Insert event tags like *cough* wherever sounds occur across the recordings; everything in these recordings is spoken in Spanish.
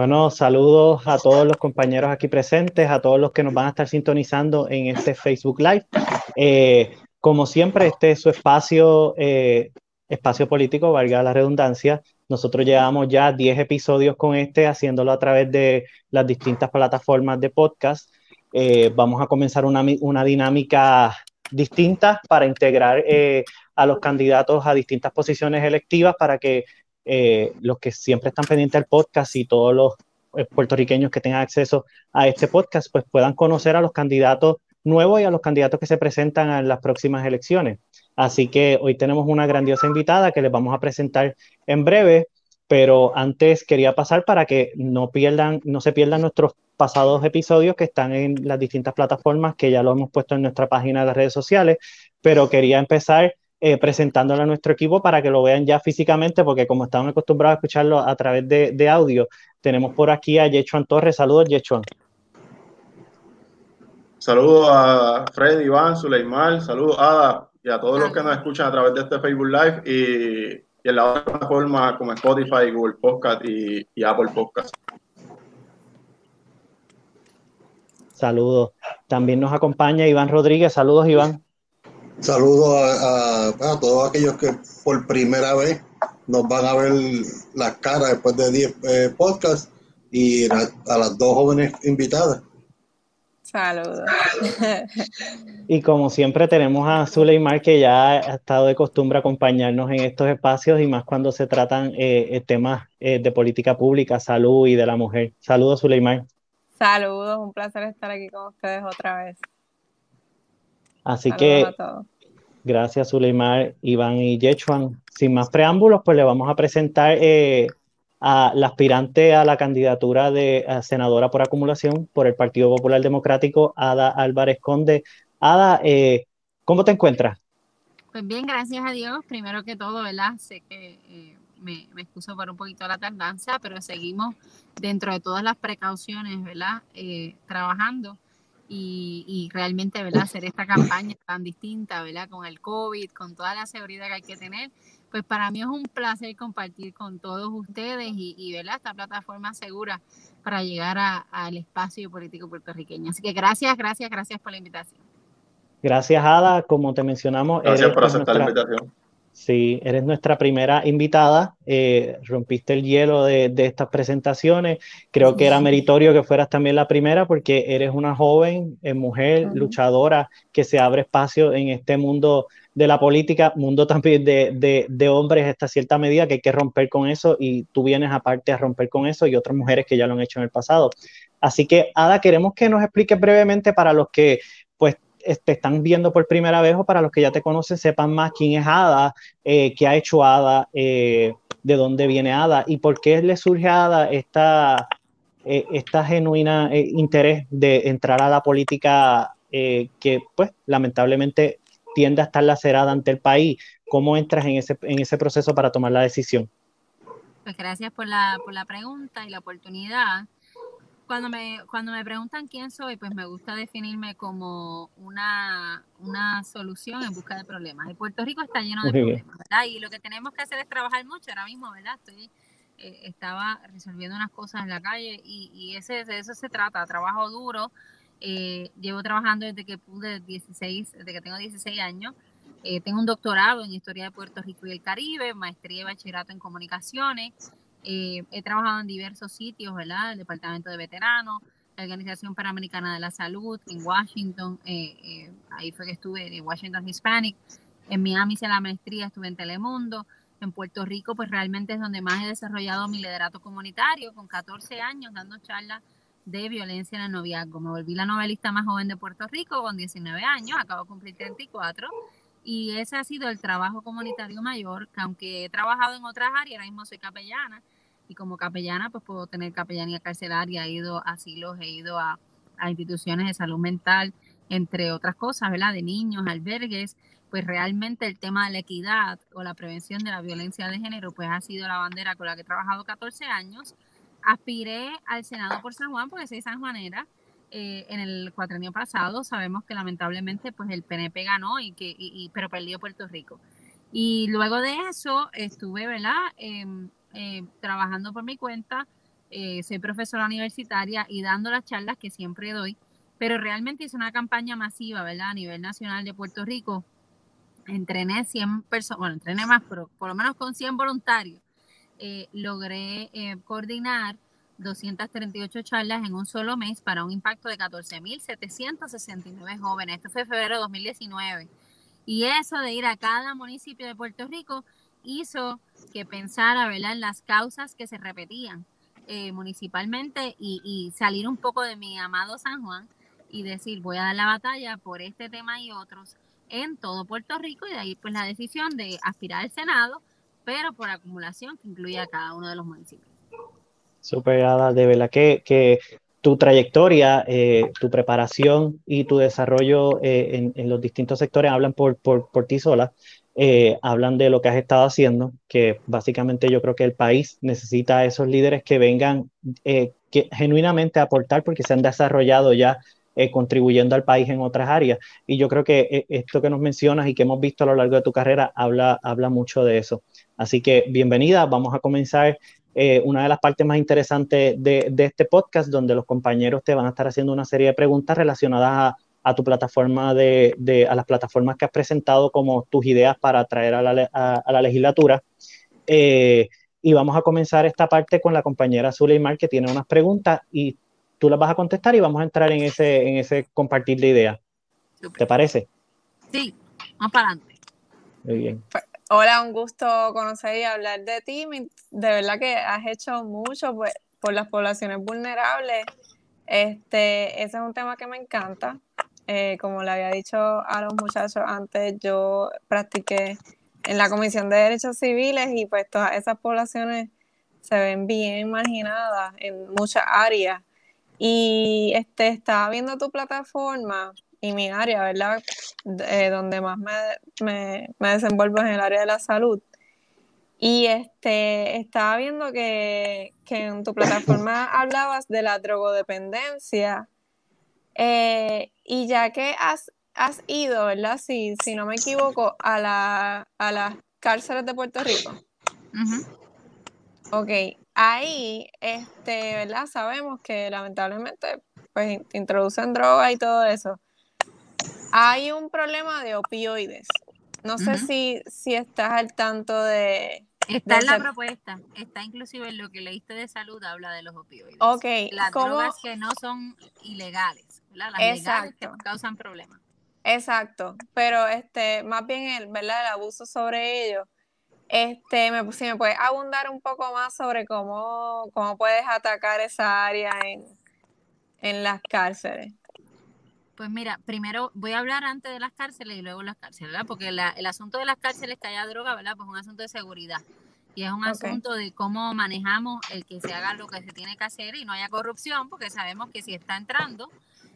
Bueno, saludos a todos los compañeros aquí presentes, a todos los que nos van a estar sintonizando en este Facebook Live. Eh, como siempre, este es su espacio, eh, espacio político, valga la redundancia. Nosotros llevamos ya 10 episodios con este, haciéndolo a través de las distintas plataformas de podcast. Eh, vamos a comenzar una, una, dinámica distinta para integrar a los candidatos a distintas posiciones electivas para que eh, los que siempre están pendientes al podcast y todos los eh, puertorriqueños que tengan acceso a este podcast, pues puedan conocer a los candidatos nuevos y a los candidatos que se presentan en las próximas elecciones. Así que hoy tenemos una grandiosa invitada que les vamos a presentar en breve, pero antes quería pasar para que no pierdan, no se pierdan nuestros pasados episodios que están en las distintas plataformas que ya lo hemos puesto en nuestra página de las redes sociales, pero quería empezar eh, presentándolo a nuestro equipo para que lo vean ya físicamente, porque como estaban acostumbrados a escucharlo a través de, audio, tenemos por aquí a Yechuan Torres. Saludos, Yechuan. Saludos a Fred, Iván, Suleimán, saludos a Ada y a todos los que nos escuchan a través de este Facebook Live y, en la otra plataforma como Spotify, Google Podcast y, y Apple Podcast. Saludos. También nos acompaña Iván Rodríguez. Saludos, Iván. Saludos a, todos aquellos que por primera vez nos van a ver las caras después de 10 eh, podcasts y a, las dos jóvenes invitadas. Saludos. Y como siempre tenemos a Zuleimar que ya ha estado de costumbre acompañarnos en estos espacios y más cuando se tratan eh, eh, temas de política pública, salud y de la mujer. Saludos Zuleimar. Saludos, un placer estar aquí con ustedes otra vez. Así que gracias Suleimar, Iván y Yechuan. Sin más preámbulos, pues le vamos a presentar eh, a la aspirante a la candidatura de senadora por acumulación por el Partido Popular Democrático, Ada Álvarez Conde. Ada, eh, ¿cómo te encuentras? Pues bien, gracias a Dios. Primero que todo, ¿verdad? Sé que eh, me, me, excuso por un poquito la tardanza, pero seguimos dentro de todas las precauciones, ¿verdad? trabajando y, realmente, ¿verdad? Hacer esta campaña tan distinta, ¿verdad? Con el COVID, con toda la seguridad que hay que tener, pues para mí es un placer compartir con todos ustedes y, ¿verdad? Esta plataforma segura para llegar al espacio político puertorriqueño. Así que gracias, gracias, gracias por la invitación. Gracias, Ada. Como te mencionamos. Gracias por aceptar la invitación. Sí, eres nuestra primera invitada. Eh, rompiste el hielo de, estas presentaciones. Creo que era meritorio que fueras también la primera porque eres una joven eh, mujer luchadora que se abre espacio en este mundo de la política, mundo también de, de, hombres hasta cierta medida que hay que romper con eso y tú vienes aparte a romper con eso y otras mujeres que ya lo han hecho en el pasado. Así que, Ada, queremos que nos expliques brevemente para los que te están viendo por primera vez o para los que ya te conocen sepan más quién es Ada, eh, qué ha hecho Ada, eh, de dónde viene Ada y por qué le surge a Ada esta, eh, esta genuina interés de entrar a la política que pues lamentablemente tiende a estar lacerada ante el país. ¿Cómo entras en ese, en ese proceso para tomar la decisión? Pues gracias por la, por la pregunta y la oportunidad cuando me, cuando me preguntan quién soy, pues me gusta definirme como una, una solución en busca de problemas. El Puerto Rico está lleno de problemas, ¿verdad? Y lo que tenemos que hacer es trabajar mucho ahora mismo, ¿verdad? Estoy, eh, estaba resolviendo unas cosas en la calle y, y ese, de eso se trata, trabajo duro. Eh, llevo trabajando desde que pude 16, desde que tengo 16 años. Eh, tengo un doctorado en Historia de Puerto Rico y el Caribe, maestría y bachillerato en comunicaciones. Eh, he trabajado en diversos sitios, ¿verdad? El Departamento de Veteranos, la Organización Panamericana de la Salud, en Washington, eh, eh, ahí fue que estuve en Washington Hispanic, en Miami hice la maestría, estuve en Telemundo, en Puerto Rico, pues realmente es donde más he desarrollado mi liderato comunitario, con 14 años dando charlas de violencia en el noviazgo. Me volví la novelista más joven de Puerto Rico con 19 años, acabo de cumplir 34 y ese ha sido el trabajo comunitario mayor, que aunque he trabajado en otras áreas, ahora mismo soy capellana, y como capellana pues puedo tener capellanía carcelaria, he ido a asilos, he ido a, instituciones de salud mental, entre otras cosas, ¿verdad? De niños, albergues, pues realmente el tema de la equidad o la prevención de la violencia de género, pues ha sido la bandera con la que he trabajado 14 años. Aspiré al Senado por San Juan, porque soy sanjuanera, eh, en el cuatrenio pasado sabemos que lamentablemente pues el PNP ganó y que y, pero perdió Puerto Rico y luego de eso estuve verdad em, eh, trabajando por mi cuenta eh, soy profesora universitaria y dando las charlas que siempre doy, pero realmente hice una campaña masiva, ¿verdad? A nivel nacional de Puerto Rico. Entrené 100 personas, bueno, entrené más, pero por lo menos con 100 voluntarios. Eh, logré eh, coordinar 238 charlas en un solo mes para un impacto de 14.769 jóvenes. Esto fue febrero de 2019. Y eso de ir a cada municipio de Puerto Rico hizo que pensara ¿verdad? en las causas que se repetían eh, municipalmente y, salir un poco de mi amado San Juan y decir voy a dar la batalla por este tema y otros en todo Puerto Rico y de ahí pues la decisión de aspirar al Senado, pero por acumulación que incluye a cada uno de los municipios. Super, de verdad que, que tu trayectoria, eh, tu preparación y tu desarrollo eh, en, los distintos sectores hablan por, por, por ti sola, eh, hablan de lo que has estado haciendo, que básicamente yo creo que el país necesita a esos líderes que vengan que genuinamente a aportar porque se han desarrollado ya contribuyendo al país en otras áreas. Y yo creo que esto que nos mencionas y que hemos visto a lo largo de tu carrera habla, habla mucho de eso. Así que bienvenida, vamos a comenzar eh, una de las partes más interesantes de, este podcast, donde los compañeros te van a estar haciendo una serie de preguntas relacionadas a, tu plataforma, de, a las plataformas que has presentado como tus ideas para traer a la, legislatura. Eh, y vamos a comenzar esta parte con la compañera Zuleimar, que tiene unas preguntas y tú las vas a contestar y vamos a entrar en ese, en ese compartir de ideas. ¿Te parece? Sí, vamos para adelante. Muy bien. Pues, Hola, un gusto conocer y hablar de ti. De verdad que has hecho mucho pues, por las poblaciones vulnerables. Este, ese es un tema que me encanta. Eh, como le había dicho a los muchachos antes, yo practiqué en la Comisión de Derechos Civiles y pues todas esas poblaciones se ven bien marginadas en muchas áreas. Y este, estaba viendo tu plataforma y mi área, ¿verdad? Eh, donde más me, me, me, desenvuelvo es en el área de la salud. Y este, estaba viendo que, que en tu plataforma hablabas de la drogodependencia. Eh, y ya que has, has ido, ¿verdad? Si, si no me equivoco, a, la, a las cárceles de Puerto Rico. Ok, ahí, este, ¿verdad? Sabemos que lamentablemente pues introducen droga y todo eso. Hay un problema de opioides. No sé si, si estás al tanto de... Está en la propuesta, está inclusive en lo que leíste de salud, habla de los opioides. Ok. Las drogas que no son ilegales, ¿verdad? Las legales que causan problemas. Exacto, pero este, más bien el, ¿verdad? el abuso sobre ellos. Este, me, si me puedes abundar un poco más sobre cómo, cómo puedes atacar esa área en, en las cárceles. Pues mira, primero voy a hablar antes de las cárceles y luego las cárceles, ¿verdad? Porque el asunto de las cárceles que haya droga, ¿verdad? Pues es un asunto de seguridad. Y es un asunto de cómo manejamos el que se haga lo que se tiene que hacer y no haya corrupción, porque sabemos que si está entrando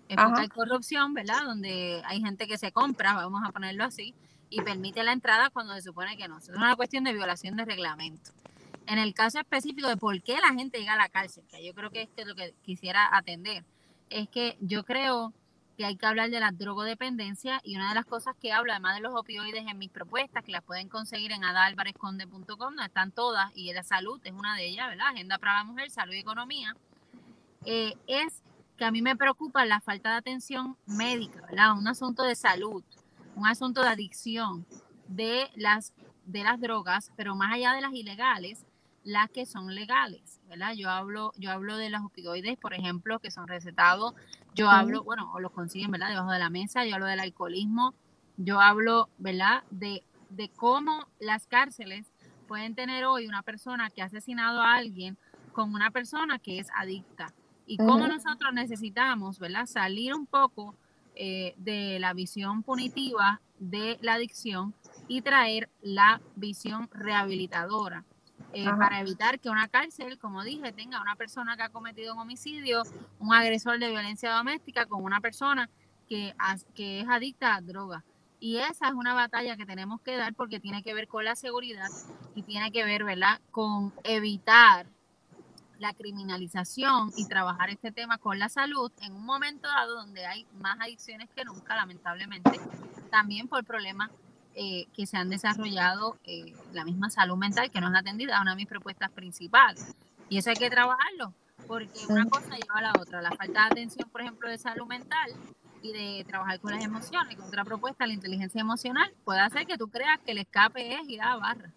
porque hay corrupción, ¿verdad? Donde hay gente que se compra, vamos a ponerlo así, y permite la entrada cuando se supone que no. Es una cuestión de violación de reglamento. En el caso específico de por qué la gente llega a la cárcel, que yo creo que esto es lo que quisiera atender, es que yo creo que hay que hablar de la drogodependencia y una de las cosas que hablo, además de los opioides en mis propuestas, que las pueden conseguir en adalvarezconde.com, donde están todas, y la salud es una de ellas, ¿verdad? Agenda para la mujer, salud y economía, eh, es que a mí me preocupa la falta de atención médica, ¿verdad? Un asunto de salud, un asunto de adicción de las, de las drogas, pero más allá de las ilegales, las que son legales, ¿verdad? Yo hablo, yo hablo de los opioides, por ejemplo, que son recetados, yo hablo, bueno, o los consiguen, ¿verdad? Debajo de la mesa, yo hablo del alcoholismo, yo hablo, ¿verdad? De, de cómo las cárceles pueden tener hoy una persona que ha asesinado a alguien con una persona que es adicta. Y cómo nosotros necesitamos, ¿verdad? Salir un poco eh, de la visión punitiva de la adicción y traer la visión rehabilitadora eh, para evitar que una cárcel, como dije, tenga una persona que ha cometido un homicidio, un agresor de violencia doméstica con una persona que, que es adicta a drogas. Y esa es una batalla que tenemos que dar porque tiene que ver con la seguridad y tiene que ver, ¿verdad?, con evitar la criminalización y trabajar este tema con la salud en un momento dado donde hay más adicciones que nunca, lamentablemente, también por problemas eh, que se han desarrollado eh, la misma salud mental que no es atendida, una de mis propuestas principales. Y eso hay que trabajarlo, porque una cosa lleva a la otra. La falta de atención, por ejemplo, de salud mental y de trabajar con las emociones, con otra propuesta, la inteligencia emocional, puede hacer que tú creas que el escape es ir a la barra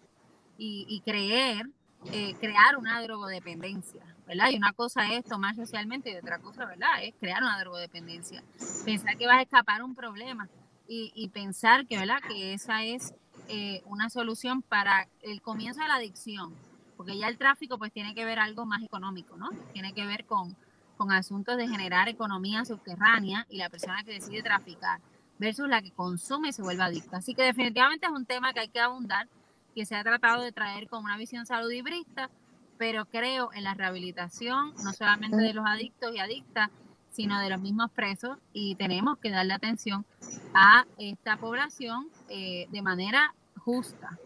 y, creer, eh, crear una drogodependencia, ¿verdad? Y una cosa es tomar socialmente y otra cosa, ¿verdad? Es crear una drogodependencia. Pensar que vas a escapar un problema y, pensar que, ¿verdad? Que esa es eh, una solución para el comienzo de la adicción porque ya el tráfico pues tiene que ver algo más económico, ¿no? Tiene que ver con, con asuntos de generar economía subterránea y la persona que decide traficar versus la que consume y se vuelve adicta. Así que definitivamente es un tema que hay que abundar, que se ha tratado de traer con una visión saludibrista, pero creo en la rehabilitación, no solamente de los adictos y adictas, sino de los mismos presos y tenemos que darle atención a esta población eh, de manera justa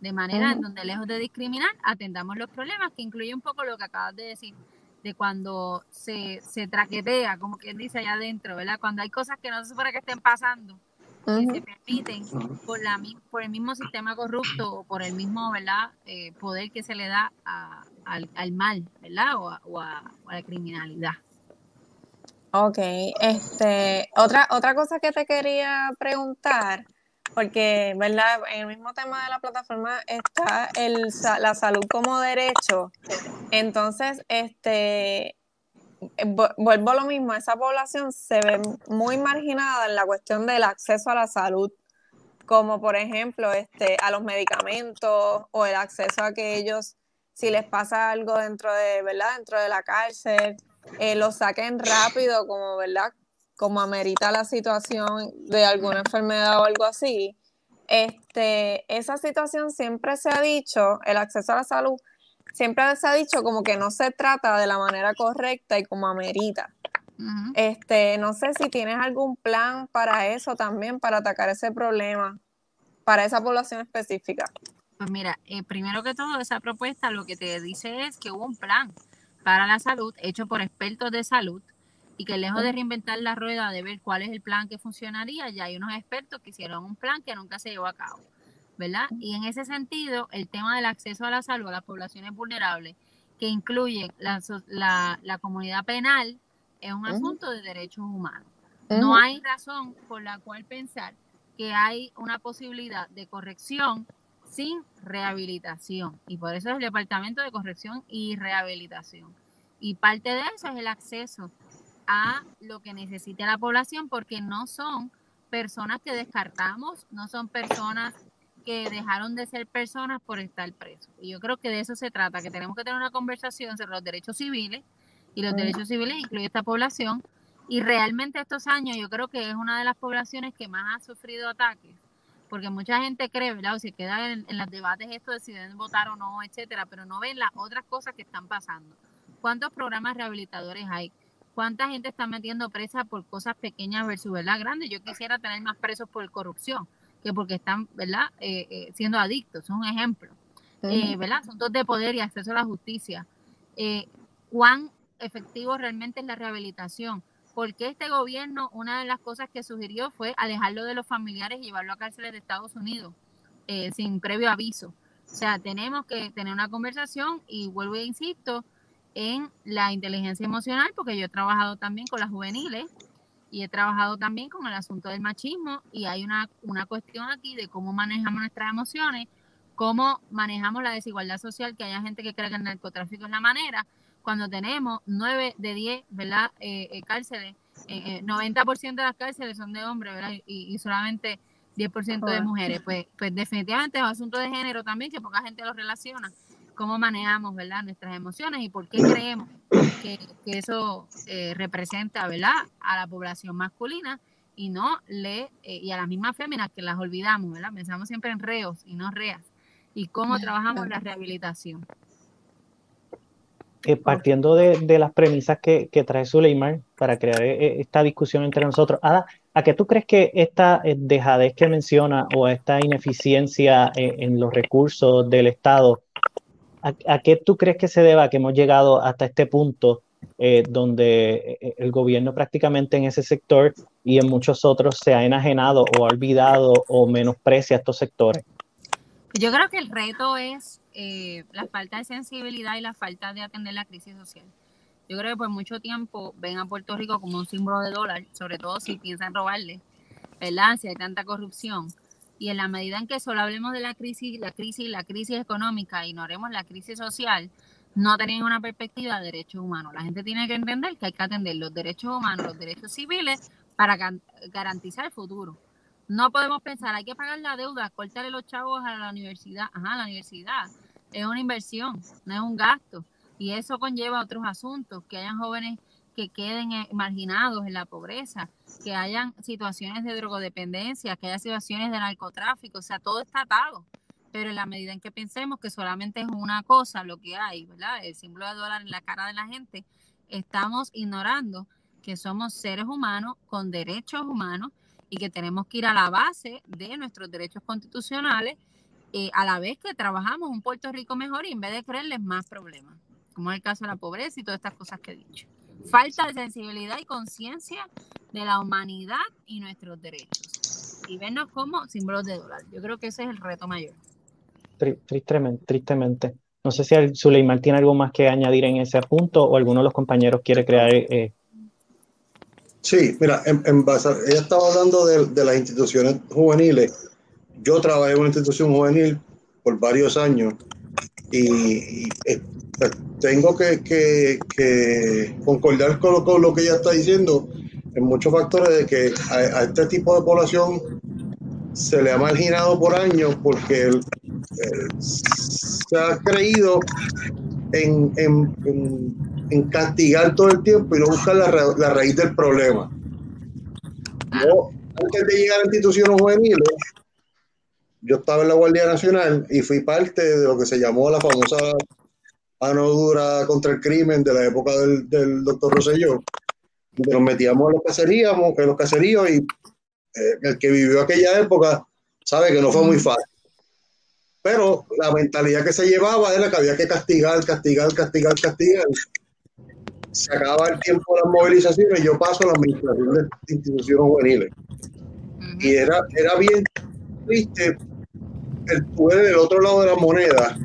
de manera en donde lejos de discriminar, atendamos los problemas, que incluye un poco lo que acabas de decir, de cuando se, se traquetea, como quien dice allá adentro, ¿verdad? Cuando hay cosas que no se supone que estén pasando, que se permiten por, la, por el mismo sistema corrupto o por el mismo, ¿verdad? Eh, poder que se le da al, al, mal, ¿verdad? O a, o a, la criminalidad. Ok, este, otra, otra cosa que te quería preguntar porque, ¿verdad? En el mismo tema de la plataforma está el, la salud como derecho. Entonces, este, vuelvo a lo mismo, esa población se ve muy marginada en la cuestión del acceso a la salud, como por ejemplo este, a los medicamentos o el acceso a que ellos, si les pasa algo dentro de, ¿verdad? Dentro de la cárcel, eh, lo saquen rápido, como, ¿verdad? como amerita la situación de alguna enfermedad o algo así, este, esa situación siempre se ha dicho, el acceso a la salud, siempre se ha dicho como que no se trata de la manera correcta y como amerita. Este, no sé si tienes algún plan para eso también, para atacar ese problema, para esa población específica. Pues mira, eh, primero que todo, esa propuesta lo que te dice es que hubo un plan para la salud hecho por expertos de salud y que lejos de reinventar la rueda, de ver cuál es el plan que funcionaría, ya hay unos expertos que hicieron un plan que nunca se llevó a cabo, ¿verdad? Y en ese sentido, el tema del acceso a la salud a las poblaciones vulnerables, que incluye la, la, comunidad penal, es un asunto de derechos humanos. No hay razón por la cual pensar que hay una posibilidad de corrección sin rehabilitación. Y por eso es el Departamento de Corrección y Rehabilitación. Y parte de eso es el acceso a lo que necesite la población porque no son personas que descartamos, no son personas que dejaron de ser personas por estar presos. Y yo creo que de eso se trata, que tenemos que tener una conversación sobre los derechos civiles y los derechos civiles incluye esta población. Y realmente estos años yo creo que es una de las poblaciones que más ha sufrido ataques, porque mucha gente cree, ¿verdad? O se queda en, en los debates esto de si deben votar o no, etcétera, pero no ven las otras cosas que están pasando. ¿Cuántos programas rehabilitadores hay? ¿Cuánta gente está metiendo presa por cosas pequeñas versus verdad grandes? Yo quisiera tener más presos por corrupción que porque están, ¿verdad? Eh, eh, siendo adictos, es un ejemplo. Eh, ¿Verdad? Asuntos de poder y acceso a la justicia. ¿Cuán efectivo realmente es la rehabilitación? Porque este gobierno, una de las cosas que sugirió fue alejarlo de los familiares y llevarlo a cárceles de Estados Unidos sin previo aviso. O sea, tenemos que tener una conversación y vuelvo e insisto, en la inteligencia emocional, porque yo he trabajado también con las juveniles y he trabajado también con el asunto del machismo y hay una, una cuestión aquí de cómo manejamos nuestras emociones, cómo manejamos la desigualdad social, que haya gente que cree que el narcotráfico es la manera, cuando tenemos 9 de 10, ¿verdad? Eh, eh cárceles, eh, 90% eh, de las cárceles son de hombres, ¿verdad? Y, y solamente 10% de mujeres. Pues, pues definitivamente es un asunto de género también, que poca gente lo relaciona cómo manejamos ¿verdad? nuestras emociones y por qué creemos que, eso eh, representa ¿verdad? a la población masculina y no le eh, y a las mismas féminas que las olvidamos, ¿verdad? Pensamos siempre en reos y no reas. Y cómo trabajamos la rehabilitación. Eh, partiendo de, las premisas que, trae Suleiman para crear esta discusión entre nosotros, Ada, ¿a qué tú crees que esta dejadez que menciona o esta ineficiencia en los recursos del Estado ¿A, qué tú crees que se deba que hemos llegado hasta este punto eh, donde eh, el gobierno prácticamente en ese sector y en muchos otros se ha enajenado o ha olvidado o menosprecia estos sectores? Yo creo que el reto es eh, la falta de sensibilidad y la falta de atender la crisis social. Yo creo que por mucho tiempo ven a Puerto Rico como un símbolo de dólar, sobre todo si piensan robarle, ¿verdad? Si hay tanta corrupción. Y en la medida en que solo hablemos de la crisis, la crisis, la crisis económica, ignoremos la crisis social, no tenemos una perspectiva de derechos humanos. La gente tiene que entender que hay que atender los derechos humanos, los derechos civiles para garantizar el futuro. No podemos pensar, hay que pagar la deuda, cortarle los chavos a la universidad. Ajá, la universidad es una inversión, no es un gasto. Y eso conlleva otros asuntos, que hayan jóvenes que queden eh, marginados en la pobreza, que hayan situaciones de drogodependencia, que haya situaciones de narcotráfico, o sea, todo está atado. Pero en la medida en que pensemos que solamente es una cosa lo que hay, ¿verdad? El símbolo de dólar en la cara de la gente, estamos ignorando que somos seres humanos con derechos humanos y que tenemos que ir a la base de nuestros derechos constitucionales eh, a la vez que trabajamos un Puerto Rico mejor y en vez de creerles más problemas, como es el caso de la pobreza y todas estas cosas que he dicho. Falta de sensibilidad y conciencia de la humanidad y nuestros derechos. Y vernos como símbolos de dólar. Yo creo que ese es el reto mayor. Tristemente, tristemente. No sé si Suleiman tiene algo más que añadir en ese punto o alguno de los compañeros quiere crear eh, Sí, mira, en, ella estaba hablando de, las instituciones juveniles. Yo trabajé en una institución juvenil por varios años y, pues, tengo que, concordar con lo, que ella está diciendo en muchos factores de que a, este tipo de población se le ha marginado por años porque se ha creído en, en, castigar todo el tiempo y no buscar la, la raíz del problema. Yo, antes de llegar a instituciones juveniles, yo estaba en la Guardia Nacional y fui parte de lo que se llamó la famosa mano dura contra el crimen de la época del, del doctor Rosselló. Nos metíamos en los caseríos, en los caseríos y eh, el que vivió aquella época sabe que no fue muy fácil pero la mentalidad que se llevaba era que había que castigar, castigar, castigar, castigar. Se acaba el tiempo de las movilizaciones y yo paso a la administración de instituciones juveniles. Y era, era bien triste el poder del otro lado de la moneda.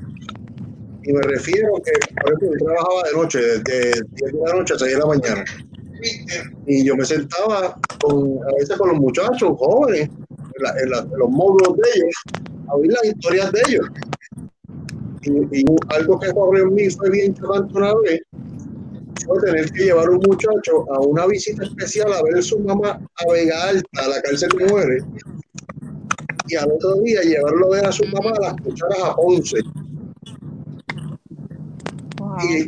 Y me refiero que, por ejemplo, yo trabajaba de noche, desde 10 de la noche a 6 de la mañana. Y yo me sentaba a veces con los muchachos jóvenes en, los módulos de ellos a oír las historias de ellos. Y, algo que ocurrió en mí fue bien chocante una vez, fue tener que llevar a un muchacho a una visita especial a ver a su mamá a Vega Alta, a la cárcel de mujeres, y al otro día llevarlo a ver a su mamá a las cucharas a Ponce.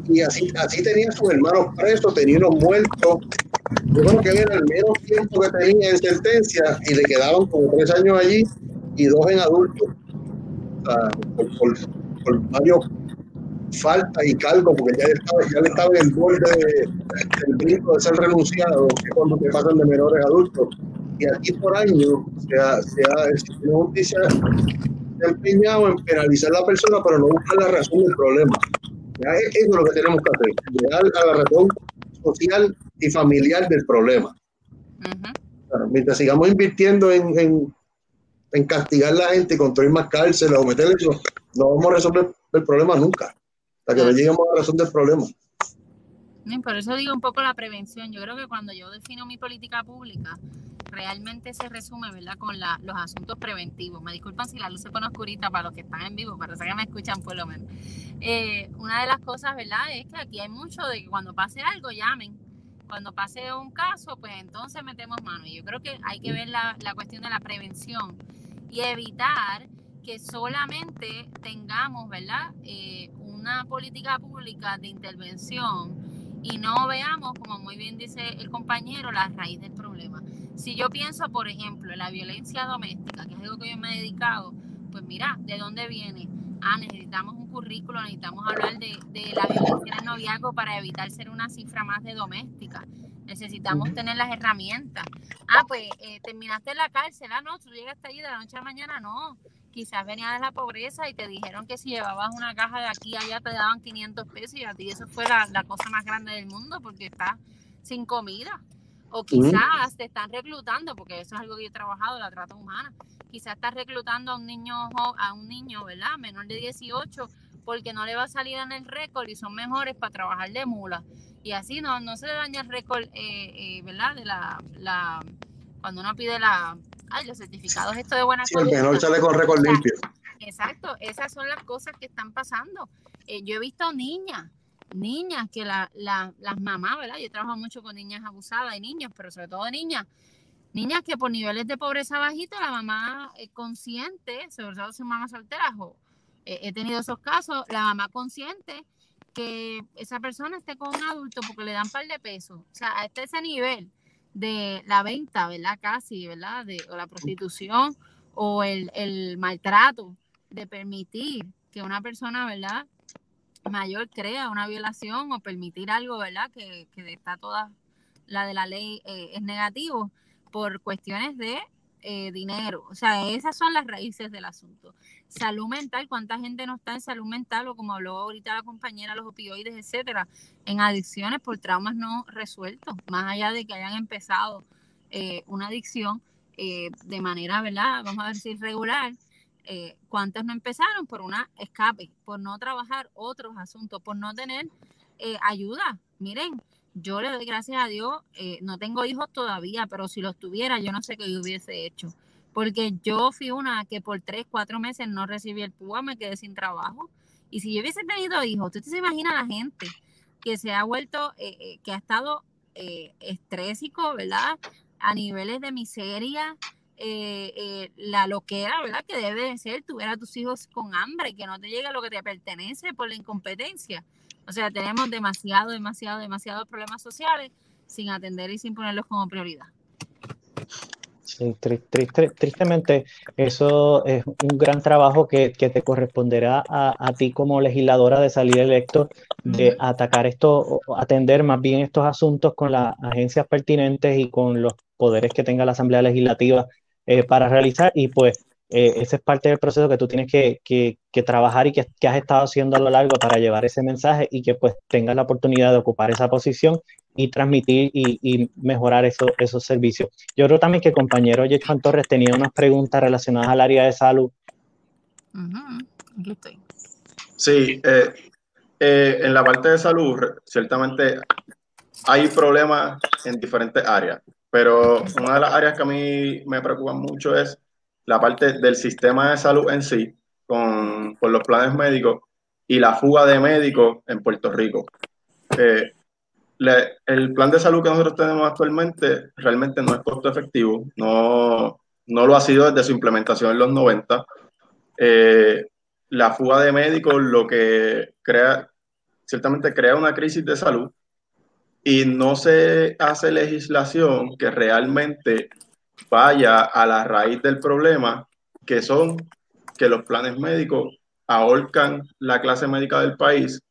Y, así, así tenía sus hermanos presos, tenía unos muertos. Yo creo que era el menos tiempo que tenía en sentencia y le quedaban como tres años allí y dos en adultos. por, varios faltas y cargos, porque ya estaba, ya estaba en el borde del grito de ser renunciado, que es cuando te pasan de menores a adultos. Y aquí por año se ha, se ha, justicia se ha empeñado en penalizar a la persona, pero no buscar la razón del problema. Eso es lo que tenemos que hacer, llegar a la razón social y familiar del problema. mientras sigamos invirtiendo en, en, castigar a la gente, construir más cárceles o meterle eso, no vamos a resolver el problema nunca, hasta que no lleguemos a la razón del problema. Por eso digo un poco la prevención. Yo creo que cuando yo defino mi política pública, realmente se resume, ¿verdad?, con los asuntos preventivos. Me disculpan si la luz se pone oscurita para los que están en vivo, para que me escuchan por lo menos. Eh, una de las cosas, ¿verdad?, es que aquí hay mucho de que cuando pase algo, llamen. Cuando pase un caso, pues entonces metemos mano. Y yo creo que hay que ver la, la cuestión de la prevención y evitar que solamente tengamos, ¿verdad?, eh, una política pública de intervención y no veamos, como muy bien dice el compañero, la raíz del problema. Si yo pienso, por ejemplo, en la violencia doméstica, que es algo que yo me he dedicado, pues mira, ¿de dónde viene? Ah, necesitamos un currículo, necesitamos hablar de, la violencia en el noviazgo para evitar ser una cifra más de doméstica. Necesitamos tener las herramientas. Ah, pues eh, terminaste en la cárcel, ah, no, tú llegaste ahí de la noche a la mañana, no quizás venía de la pobreza y te dijeron que si llevabas una caja de aquí a allá te daban 500 pesos y a ti eso fue la, cosa más grande del mundo porque estás sin comida. O quizás te están reclutando, porque eso es algo que yo he trabajado, la trata humana. Quizás estás reclutando a un niño, a un niño, ¿verdad? Menor de 18 porque no le va a salir en el récord y son mejores para trabajar de mula. Y así no, no se le daña el récord, eh, eh, ¿verdad? De la, la, cuando uno pide la, ay, los certificados, esto de buena sí, el mejor sale con récord limpio. Exacto, esas son las cosas que están pasando. Eh, yo he visto niñas, niñas que la, la, las mamás, ¿verdad? Yo trabajo mucho con niñas abusadas y niños, pero sobre todo niñas, niñas que por niveles de pobreza bajito, la mamá es consciente, sobre todo si mamá soltera, o, he tenido esos casos, la mamá consciente que esa persona esté con un adulto porque le dan par de pesos. O sea, hasta ese nivel de la venta, ¿verdad? Casi, ¿verdad? De, o la prostitución o el, el maltrato de permitir que una persona, ¿verdad? Mayor crea una violación o permitir algo, ¿verdad? Que, que está toda la de la ley eh, es negativo por cuestiones de eh, dinero. O sea, esas son las raíces del asunto. Salud mental, ¿cuánta gente no está en salud mental o como habló ahorita la compañera, los opioides, etcétera, en adicciones por traumas no resueltos, más allá de que hayan empezado eh, una adicción de manera, ¿verdad? Vamos a decir regular, eh, ¿cuántas no empezaron por una escape, por no trabajar otros asuntos, por no tener eh, ayuda? Miren, yo le doy gracias a Dios, eh, no tengo hijos todavía, pero si los tuviera, yo no sé qué hubiese hecho. Porque yo fui una que por tres, cuatro meses no recibí el PUA, me quedé sin trabajo. Y si yo hubiese tenido hijos, usted se imagina la gente que se ha vuelto, que ha estado estrésico, ¿verdad? A niveles de miseria, eh, eh, la loquera, ¿verdad? Que debe de ser tuviera a tus hijos con hambre, que no te llegue lo que te pertenece por la incompetencia. O sea, tenemos demasiado, demasiado, demasiados problemas sociales sin atender y sin ponerlos como prioridad. Sí, tristemente, eso es un gran trabajo que, te corresponderá a, ti como legisladora de salir electo, de atacar esto, atender más bien estos asuntos con las agencias pertinentes y con los poderes que tenga la Asamblea Legislativa eh, para realizar y pues eh, ese es parte del proceso que tú tienes que, que, trabajar y que, que, has estado haciendo a lo largo para llevar ese mensaje y que pues tengas la oportunidad de ocupar esa posición y transmitir y, y mejorar eso, esos servicios. Yo creo también que el compañero Juan Torres tenía unas preguntas relacionadas al área de salud. Sí, eh, en la parte de salud, ciertamente hay problemas en diferentes áreas. Pero una de las áreas que a mí me preocupa mucho es la parte del sistema de salud en sí, con, los planes médicos y la fuga de médicos en Puerto Rico. Eh, el plan de salud que nosotros tenemos actualmente realmente no es costo efectivo, no, no lo ha sido desde su implementación en los 90. Eh, la fuga de médicos lo que crea, ciertamente crea una crisis de salud y no se hace legislación que realmente vaya a la raíz del problema, que son que los planes médicos ahorcan la clase médica del país.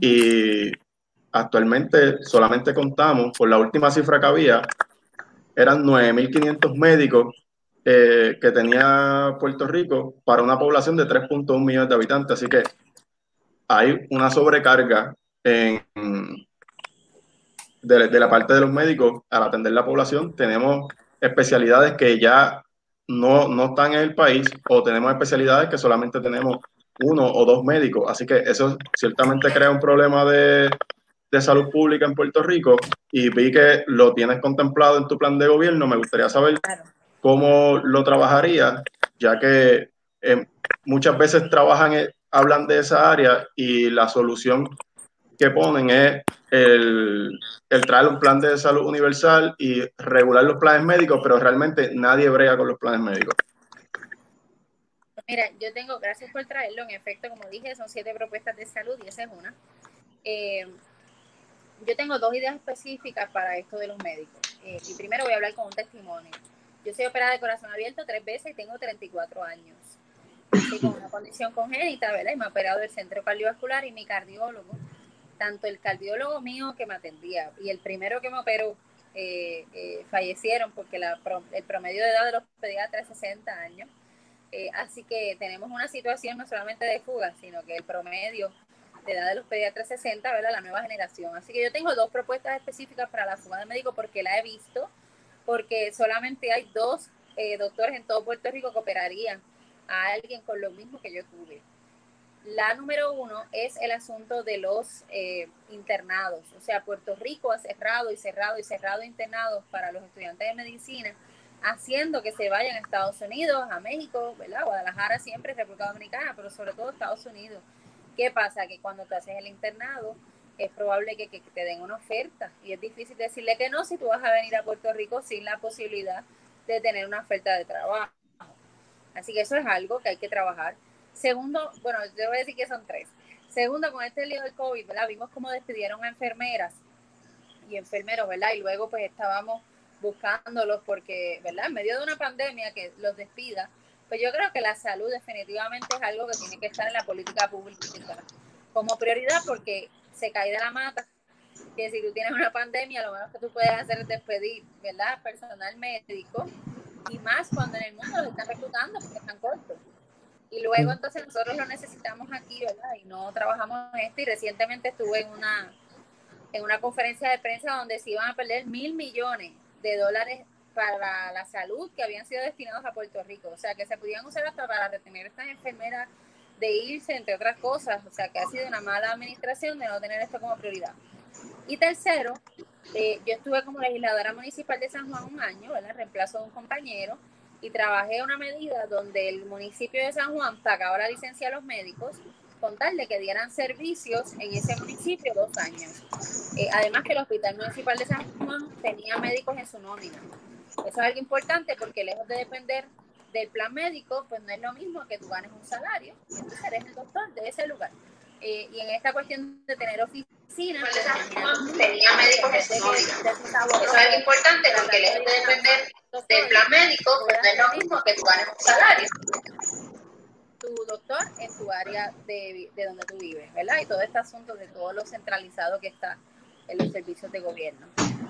Y actualmente solamente contamos, por la última cifra que había, eran 9.500 médicos eh, que tenía Puerto Rico para una población de 3.1 millones de habitantes. Así que hay una sobrecarga en, de, la parte de los médicos. Al atender la población, tenemos especialidades que ya no, no están en el país o tenemos especialidades que solamente tenemos uno o dos médicos. Así que eso ciertamente crea un problema de, de salud pública en Puerto Rico y vi que lo tienes contemplado en tu plan de gobierno. Me gustaría saber cómo lo trabajarías, ya que eh, muchas veces trabajan, eh, hablan de esa área y la solución que ponen es el, el, traer un plan de salud universal y regular los planes médicos, pero realmente nadie brega con los planes médicos. Mira, yo tengo, gracias por traerlo, en efecto, como dije, son siete propuestas de salud y esa es una. Eh, yo tengo dos ideas específicas para esto de los médicos. Eh, y primero voy a hablar con un testimonio. Yo soy operada de corazón abierto tres veces y tengo 34 años. Estoy con una condición congénita, ¿verdad? Y me ha operado del centro cardiovascular y mi cardiólogo tanto el cardiólogo mío que me atendía y el primero que me operó eh, eh, fallecieron porque el promedio de edad de los pediatras es 60 años. Eh, así que tenemos una situación no solamente de fuga, sino que el promedio de edad de los pediatras es 60, ¿verdad? La nueva generación. Así que yo tengo dos propuestas específicas para la fuga de médico porque la he visto, porque solamente hay dos doctores en todo Puerto Rico que operarían a alguien con lo mismo que yo tuve. La número uno es el asunto de los eh, internados. O sea, Puerto Rico ha cerrado y cerrado y cerrado internados para los estudiantes de medicina, haciendo que se vayan a Estados Unidos, a México, ¿verdad? Guadalajara siempre, República Dominicana, pero sobre todo Estados Unidos. ¿Qué pasa? Que cuando te haces el internado, es probable que, que, te den una oferta y es difícil decirle que no si tú vas a venir a Puerto Rico sin la posibilidad de tener una oferta de trabajo. Así que eso es algo que hay que trabajar. Segundo, bueno, yo voy a decir que son tres. Segundo, con este lío del COVID, ¿verdad? Vimos cómo despidieron a enfermeras y enfermeros, ¿verdad? Y luego pues estábamos buscándolos porque, ¿verdad? En medio de una pandemia que los despida, pues yo creo que la salud definitivamente es algo que tiene que estar en la política pública como prioridad porque se cae de la mata que si tú tienes una pandemia, lo menos que tú puedes hacer es despedir, ¿verdad? Personal médico y más cuando en el mundo lo están reclutando porque están cortos. Y luego entonces nosotros lo necesitamos aquí, ¿verdad? Y no trabajamos en esto. Y recientemente estuve en una, en una conferencia de prensa donde se iban a perder mil millones de dólares para la salud que habían sido destinados a Puerto Rico. O sea, que se podían usar hasta para retener estas enfermeras de irse, entre otras cosas. O sea, que ha sido una mala administración de no tener esto como prioridad. Y tercero, eh, yo estuve como legisladora municipal de San Juan un año, ¿verdad? Reemplazo de un compañero y trabajé una medida donde el municipio de San Juan pagaba la licencia a los médicos con tal de que dieran servicios en ese municipio dos años. Eh, además que el Hospital Municipal de San Juan tenía médicos en su nómina. Eso es algo importante porque lejos de depender del plan médico, pues no es lo mismo que tú ganes un salario, y entonces eres el doctor de ese lugar. Eh, y en esta cuestión de tener oficinas, pues, tenía médicos su nómina. Eso es algo importante porque lejos de depender del plan médico, pues no es lo mismo que tú ganes un salario. Tu doctor en tu área de, de donde tú vives, ¿verdad? Y todo este asunto de todo lo centralizado que está en los servicios de gobierno.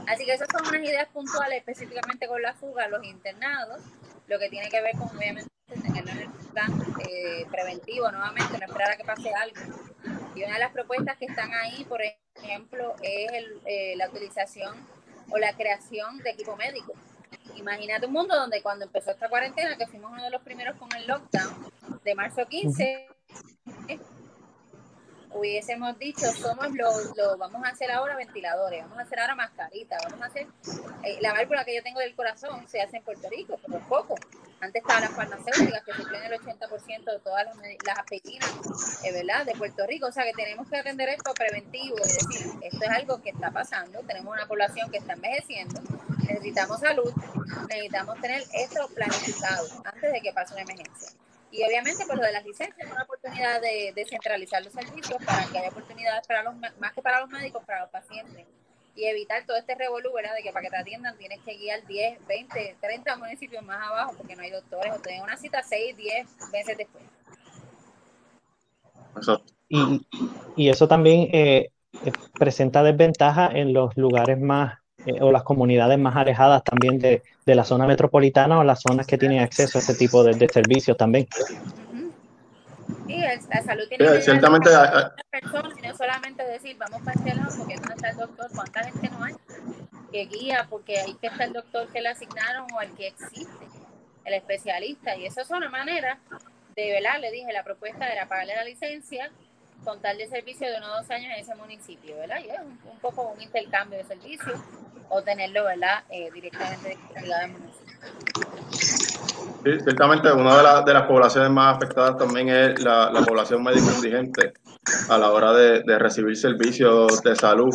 Así que esas son unas ideas puntuales específicamente con la fuga, los internados, lo que tiene que ver con obviamente tenerlo en el plan eh, preventivo nuevamente, no esperar a que pase algo. Y una de las propuestas que están ahí, por ejemplo, es el, eh, la utilización o la creación de equipo médico. Imagínate un mundo donde cuando empezó esta cuarentena, que fuimos uno de los primeros con el lockdown de marzo 15, hubiésemos dicho, somos los, lo, vamos a hacer ahora ventiladores, vamos a hacer ahora mascaritas, vamos a hacer, eh, la válvula que yo tengo del corazón se hace en Puerto Rico, pero poco. Antes estaban las farmacéuticas que suplen el 80% de todas las, las aspirinas, eh, ¿verdad? De Puerto Rico. O sea que tenemos que atender esto preventivo, es decir, esto es algo que está pasando, tenemos una población que está envejeciendo, necesitamos salud, necesitamos tener esto planificado antes de que pase una emergencia. Y obviamente, por lo de las licencias, es una oportunidad de descentralizar los servicios para que haya oportunidades para los, más que para los médicos, para los pacientes. Y evitar todo este revolú, ¿verdad? De que para que te atiendan tienes que guiar 10, 20, 30 municipios más abajo porque no hay doctores o te una cita 6, 10 veces después. Y, y eso también eh, presenta desventaja en los lugares más eh, o las comunidades más alejadas también de, de, la zona metropolitana o las zonas que tienen acceso a ese tipo de, de servicios también. Sí, la salud tiene que ciertamente a y no solamente decir vamos para este lado porque no está el doctor, cuánta gente no hay que guía porque ahí que está el doctor que le asignaron o el que existe, el especialista y eso es una manera de velar, le dije, la propuesta era pagarle la licencia con tal de servicio de uno o dos años en ese municipio, ¿verdad? Y es un, un poco un intercambio de servicios o tenerlo, ¿verdad? Eh, directamente ligado al municipio. Sí, ciertamente una de, la, de, las poblaciones más afectadas también es la, la población médico indigente a la hora de, de, recibir servicios de salud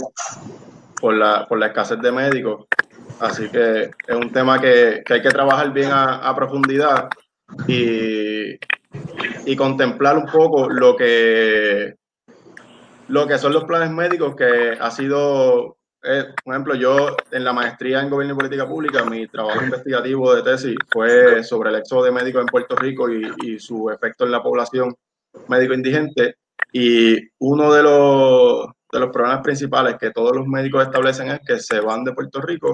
por la, por la escasez de médicos. Así que es un tema que, que hay que trabajar bien a, a profundidad y, y contemplar un poco lo que, lo que son los planes médicos que ha sido, eh, por ejemplo, yo en la maestría en Gobierno y Política Pública, mi trabajo investigativo de tesis fue sobre el éxodo de médicos en Puerto Rico y, su efecto en la población médico indigente. Y uno de los, de los problemas principales que todos los médicos establecen es que se van de Puerto Rico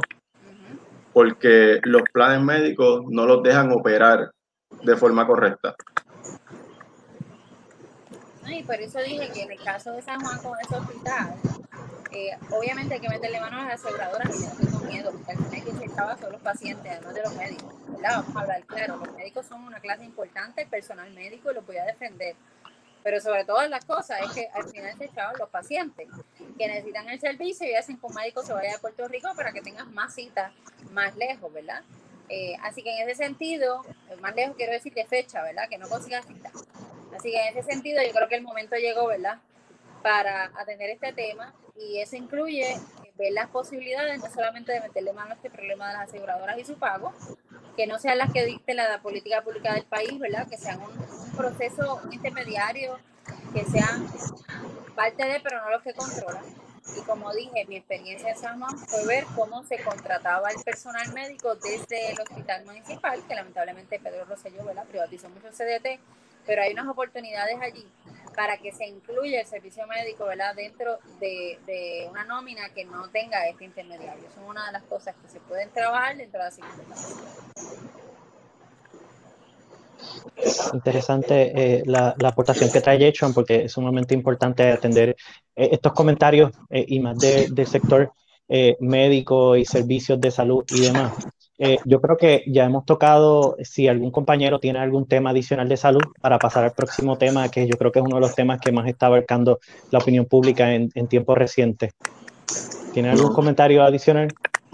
porque los planes médicos no los dejan operar de forma correcta. Y por eso dije que en el caso de San Juan con ese hospital, eh, obviamente hay que meterle mano a las aseguradoras y no tengo miedo, porque al final se estaba son los pacientes, además de los médicos. ¿verdad? Vamos a hablar claro, los médicos son una clase importante, el personal médico, y lo voy a defender. pero sobre todas las cosas es que al final se echaban los pacientes que necesitan el servicio y hacen que un médico se vaya a Puerto Rico para que tengas más citas más lejos, ¿verdad? Eh, así que en ese sentido, más lejos quiero decir de fecha, ¿verdad? Que no consigas citas. Así que en ese sentido yo creo que el momento llegó, ¿verdad? Para atender este tema y eso incluye ver las posibilidades no solamente de meterle mano a este problema de las aseguradoras y su pago, que no sean las que dicte la, política pública del país, ¿verdad? Que sean un, proceso, intermediario, que sean parte de, pero no los que controlan. Y como dije, mi experiencia en San Juan fue ver cómo se contrataba el personal médico desde el hospital municipal, que lamentablemente Pedro Rosselló ¿verdad? privatizó mucho el CDT, pero hay unas oportunidades allí para que se incluya el servicio médico ¿verdad? dentro de, de una nómina que no tenga este intermediario. Son una de las cosas que se pueden trabajar dentro de la circunstancia. Interesante eh, la, aportación que trae Jason, porque es sumamente importante atender eh, estos comentarios eh, y más de, del sector médico y servicios de salud y demás. Eh, yo creo que ya hemos tocado, si algún compañero tiene algún tema adicional de salud, para pasar al próximo tema, que yo creo que es uno de los temas que más está abarcando la opinión pública en, en tiempos recientes. ¿Tiene algún comentario adicional?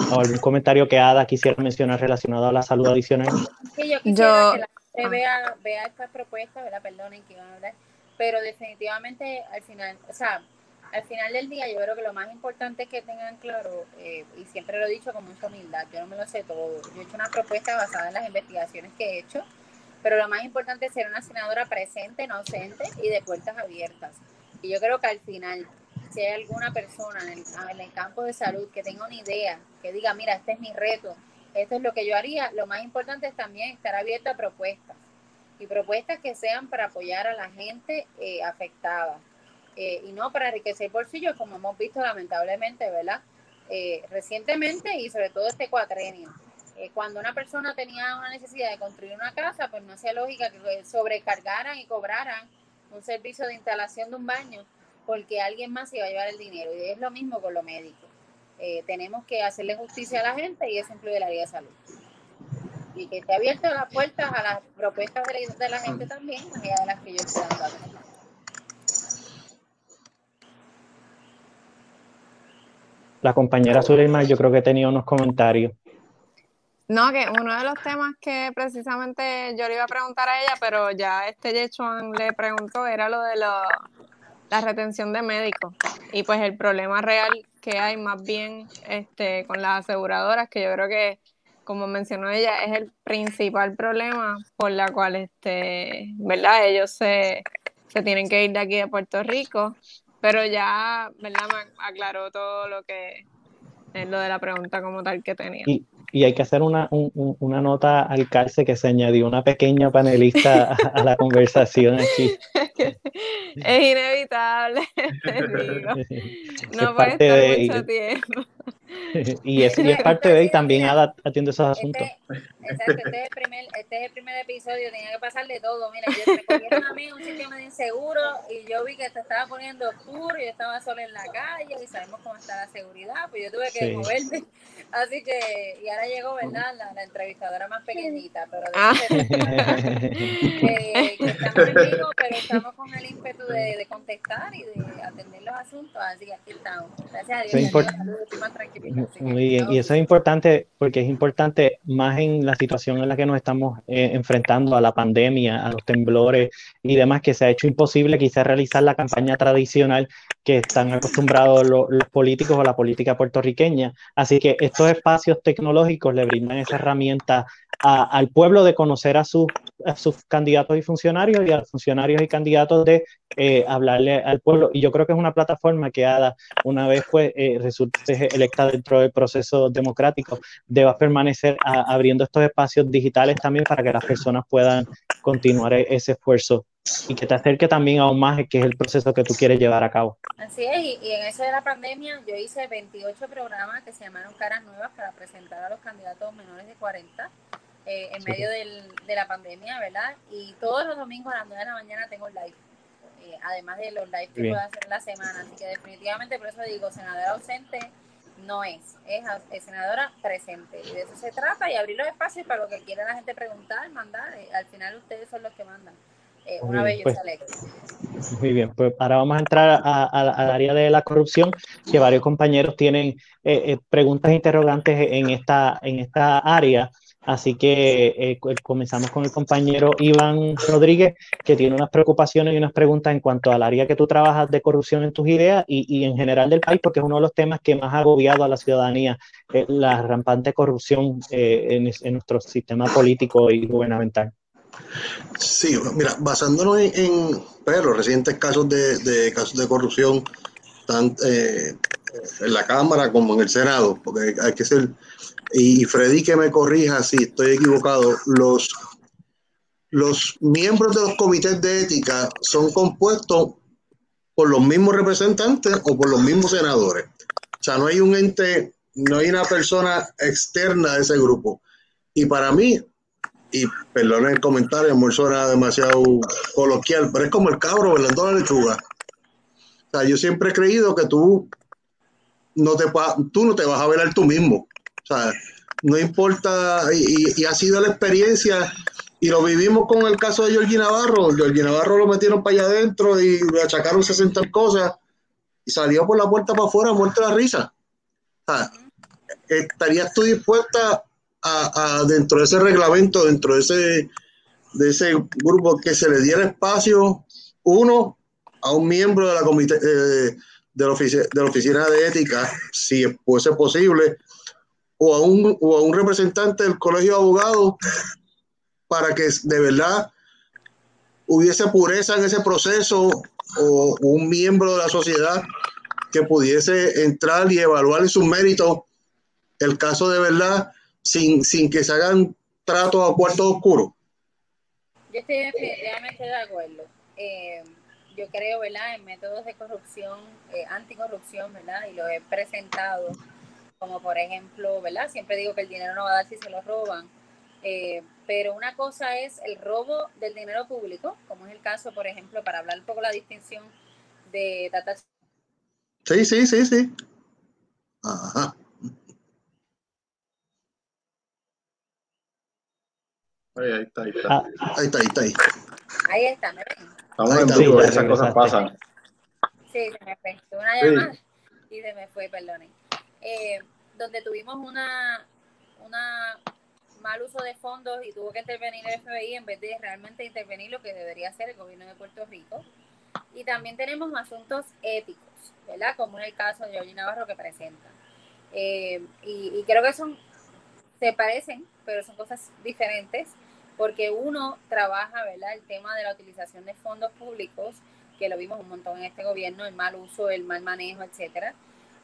¿O algún comentario que Ada quisiera mencionar relacionado a la salud adicional? Sí, yo quisiera que la gente vea, vea esta propuesta, ¿verdad? Perdonen que iban a hablar, pero definitivamente al final, o sea, al final del día yo creo que lo más importante es que tengan claro, eh, y siempre lo he dicho con mucha humildad, yo no me lo sé todo, yo he hecho una propuesta basada en las investigaciones que he hecho, pero lo más importante es ser una senadora presente, no ausente y de puertas abiertas. Y yo creo que al final, si hay alguna persona en el, campo de salud que tenga una idea, que diga, mira, este es mi reto, esto es lo que yo haría, lo más importante es también estar abierta a propuestas. Y propuestas que sean para apoyar a la gente eh, afectada eh, y no para enriquecer bolsillos, como hemos visto lamentablemente, ¿verdad? Eh, recientemente y sobre todo este cuatrenio. Eh, cuando una persona tenía una necesidad de construir una casa, pues no hacía lógica que sobrecargaran y cobraran un servicio de instalación de un baño porque alguien más iba a llevar el dinero. Y es lo mismo con lo médico. tenemos que hacerle justicia a la gente y eso incluye el área de salud. Y que esté abierta las puertas a las propuestas de la, gente también, más allá de las que yo estoy dando. La compañera Suleima yo creo que tenía unos comentarios. No, que uno de los temas que precisamente yo le iba a preguntar a ella, pero ya este Yechuan le preguntó, era lo de la retención de médicos. Y pues el problema real que hay más bien este, con las aseguradoras, que yo creo que, como mencionó ella, es el principal problema por la cual, este, ¿verdad? Ellos se, se tienen que ir de aquí a Puerto Rico pero ya, ¿verdad? Me aclaró todo lo que es lo de la pregunta como tal que tenía. Y, y hay que hacer una, una nota al calce que se añadió una pequeña panelista a, la conversación aquí. *laughs* es inevitable, *laughs* te digo. *laughs* No puede estar mucho tiempo. *laughs* y, es, y es parte de ahí también atiende esos este asuntos. Exacto, este es, el primer, este es el primer episodio, tenía que pasar de todo. Mira, yo me cogieron a mí un sitio medio inseguro y yo vi que se estaba poniendo oscuro y yo estaba sola en la calle y sabemos cómo está la seguridad, pues yo tuve que moverme. Así que, y ahora llegó, ¿verdad? La, la entrevistadora más pequeñita, pero ah. que, *laughs* que, estamos en vivo, pero estamos con el ímpetu de, de, contestar y de atender los asuntos, así que aquí estamos. Gracias a Dios. Muy bien, y eso es importante porque es importante más en la situación en la que nos estamos eh, enfrentando a la pandemia, a los temblores y demás, que se ha hecho imposible quizás realizar la campaña tradicional que están acostumbrados los, políticos o la política puertorriqueña. Así que estos espacios tecnológicos le brindan esa herramienta al pueblo de conocer a, sus candidatos y funcionarios y a los funcionarios y candidatos de eh, hablarle al pueblo. Y yo creo que es una plataforma que ADA, una vez pues eh, resulte electa dentro del proceso democrático, deba permanecer abriendo estos espacios digitales también para que las personas puedan continuar e-, ese esfuerzo y que te acerque también aún más que es el proceso que tú quieres llevar a cabo. Así es, y, y, en eso de la pandemia yo hice 28 programas que se llamaron Caras Nuevas para presentar a los candidatos menores de 40 eh, en medio del, de la pandemia, ¿verdad? Y todos los domingos a las 9 de la mañana tengo live, eh, además de los live que puedo hacer en la semana. Así que definitivamente por eso digo, senadora ausente no es, es, senadora presente. Y de eso se trata y abrir los espacios para lo que quiera la gente preguntar, mandar. Eh, al final ustedes son los que mandan. eh, una yo pues, Muy bien, pues ahora vamos a entrar al área de la corrupción, que varios compañeros tienen eh, eh, preguntas interrogantes en esta, en esta área. Así que eh, comenzamos con el compañero Iván Rodríguez, que tiene unas preocupaciones y unas preguntas en cuanto al área que tú trabajas de corrupción en tus ideas y, en general del país, porque es uno de los temas que más ha agobiado a la ciudadanía, la rampante corrupción en, nuestro sistema político y gubernamental. Sí, mira, basándonos en, pues, los recientes casos de, casos de corrupción, tanto eh, en la Cámara como en el Senado, porque hay que ser, y Freddy que me corrija si estoy equivocado, los, los miembros de los comités de ética son compuestos por los mismos representantes o por los mismos senadores. O sea, no hay un ente, no hay una persona externa de ese grupo. Y para mí, y perdón el comentario, muy suena demasiado coloquial, pero es como el cabro velando la lechuga. O sea, yo siempre he creído que tú no te, tú no te vas a velar tú mismo. O sea, no importa, y, ha sido la experiencia, y lo vivimos con el caso de Georgie Navarro. Georgie Navarro lo metieron para allá adentro y le achacaron 60 cosas y salió por la puerta para afuera muerto la risa. O sea, ¿Estarías tú dispuesta a, dentro de ese reglamento, dentro de ese, de ese grupo, que se le diera espacio, uno, a un miembro de la comité, eh, de la oficina de ética, si fuese posible, o a un, o a un representante del colegio de abogados, para que de verdad hubiese pureza en ese proceso, o un miembro de la sociedad que pudiese entrar y evaluar en sus méritos el caso de verdad sin, sin que se hagan tratos a puertos oscuros. Yo estoy definitivamente de acuerdo. Eh, yo creo, ¿verdad?, en métodos de corrupción, eh, anticorrupción, ¿verdad? Y lo he presentado como, por ejemplo, ¿verdad? Siempre digo que el dinero no va a dar si se lo roban. Eh, pero una cosa es el robo del dinero público, como es el caso, por ejemplo, para hablar un poco la distinción de Tata. Sí, sí, sí, sí. Ajá. Ahí, está, ahí está. Ah. Ahí está, ahí está. Ahí, está, ¿me Estamos en vivo, esas cosas pasan. Sí, se me fue. una llamada y se me fue, perdonen. Eh, donde tuvimos una, una mal uso de fondos y tuvo que intervenir el FBI en vez de realmente intervenir lo que debería hacer el gobierno de Puerto Rico. Y también tenemos asuntos éticos, ¿verdad? Como es el caso de Georgie Navarro que presenta. Eh, y, y, creo que son, se parecen, pero son cosas diferentes porque uno trabaja, ¿verdad? El tema de la utilización de fondos públicos, que lo vimos un montón en este gobierno, el mal uso, el mal manejo, etcétera.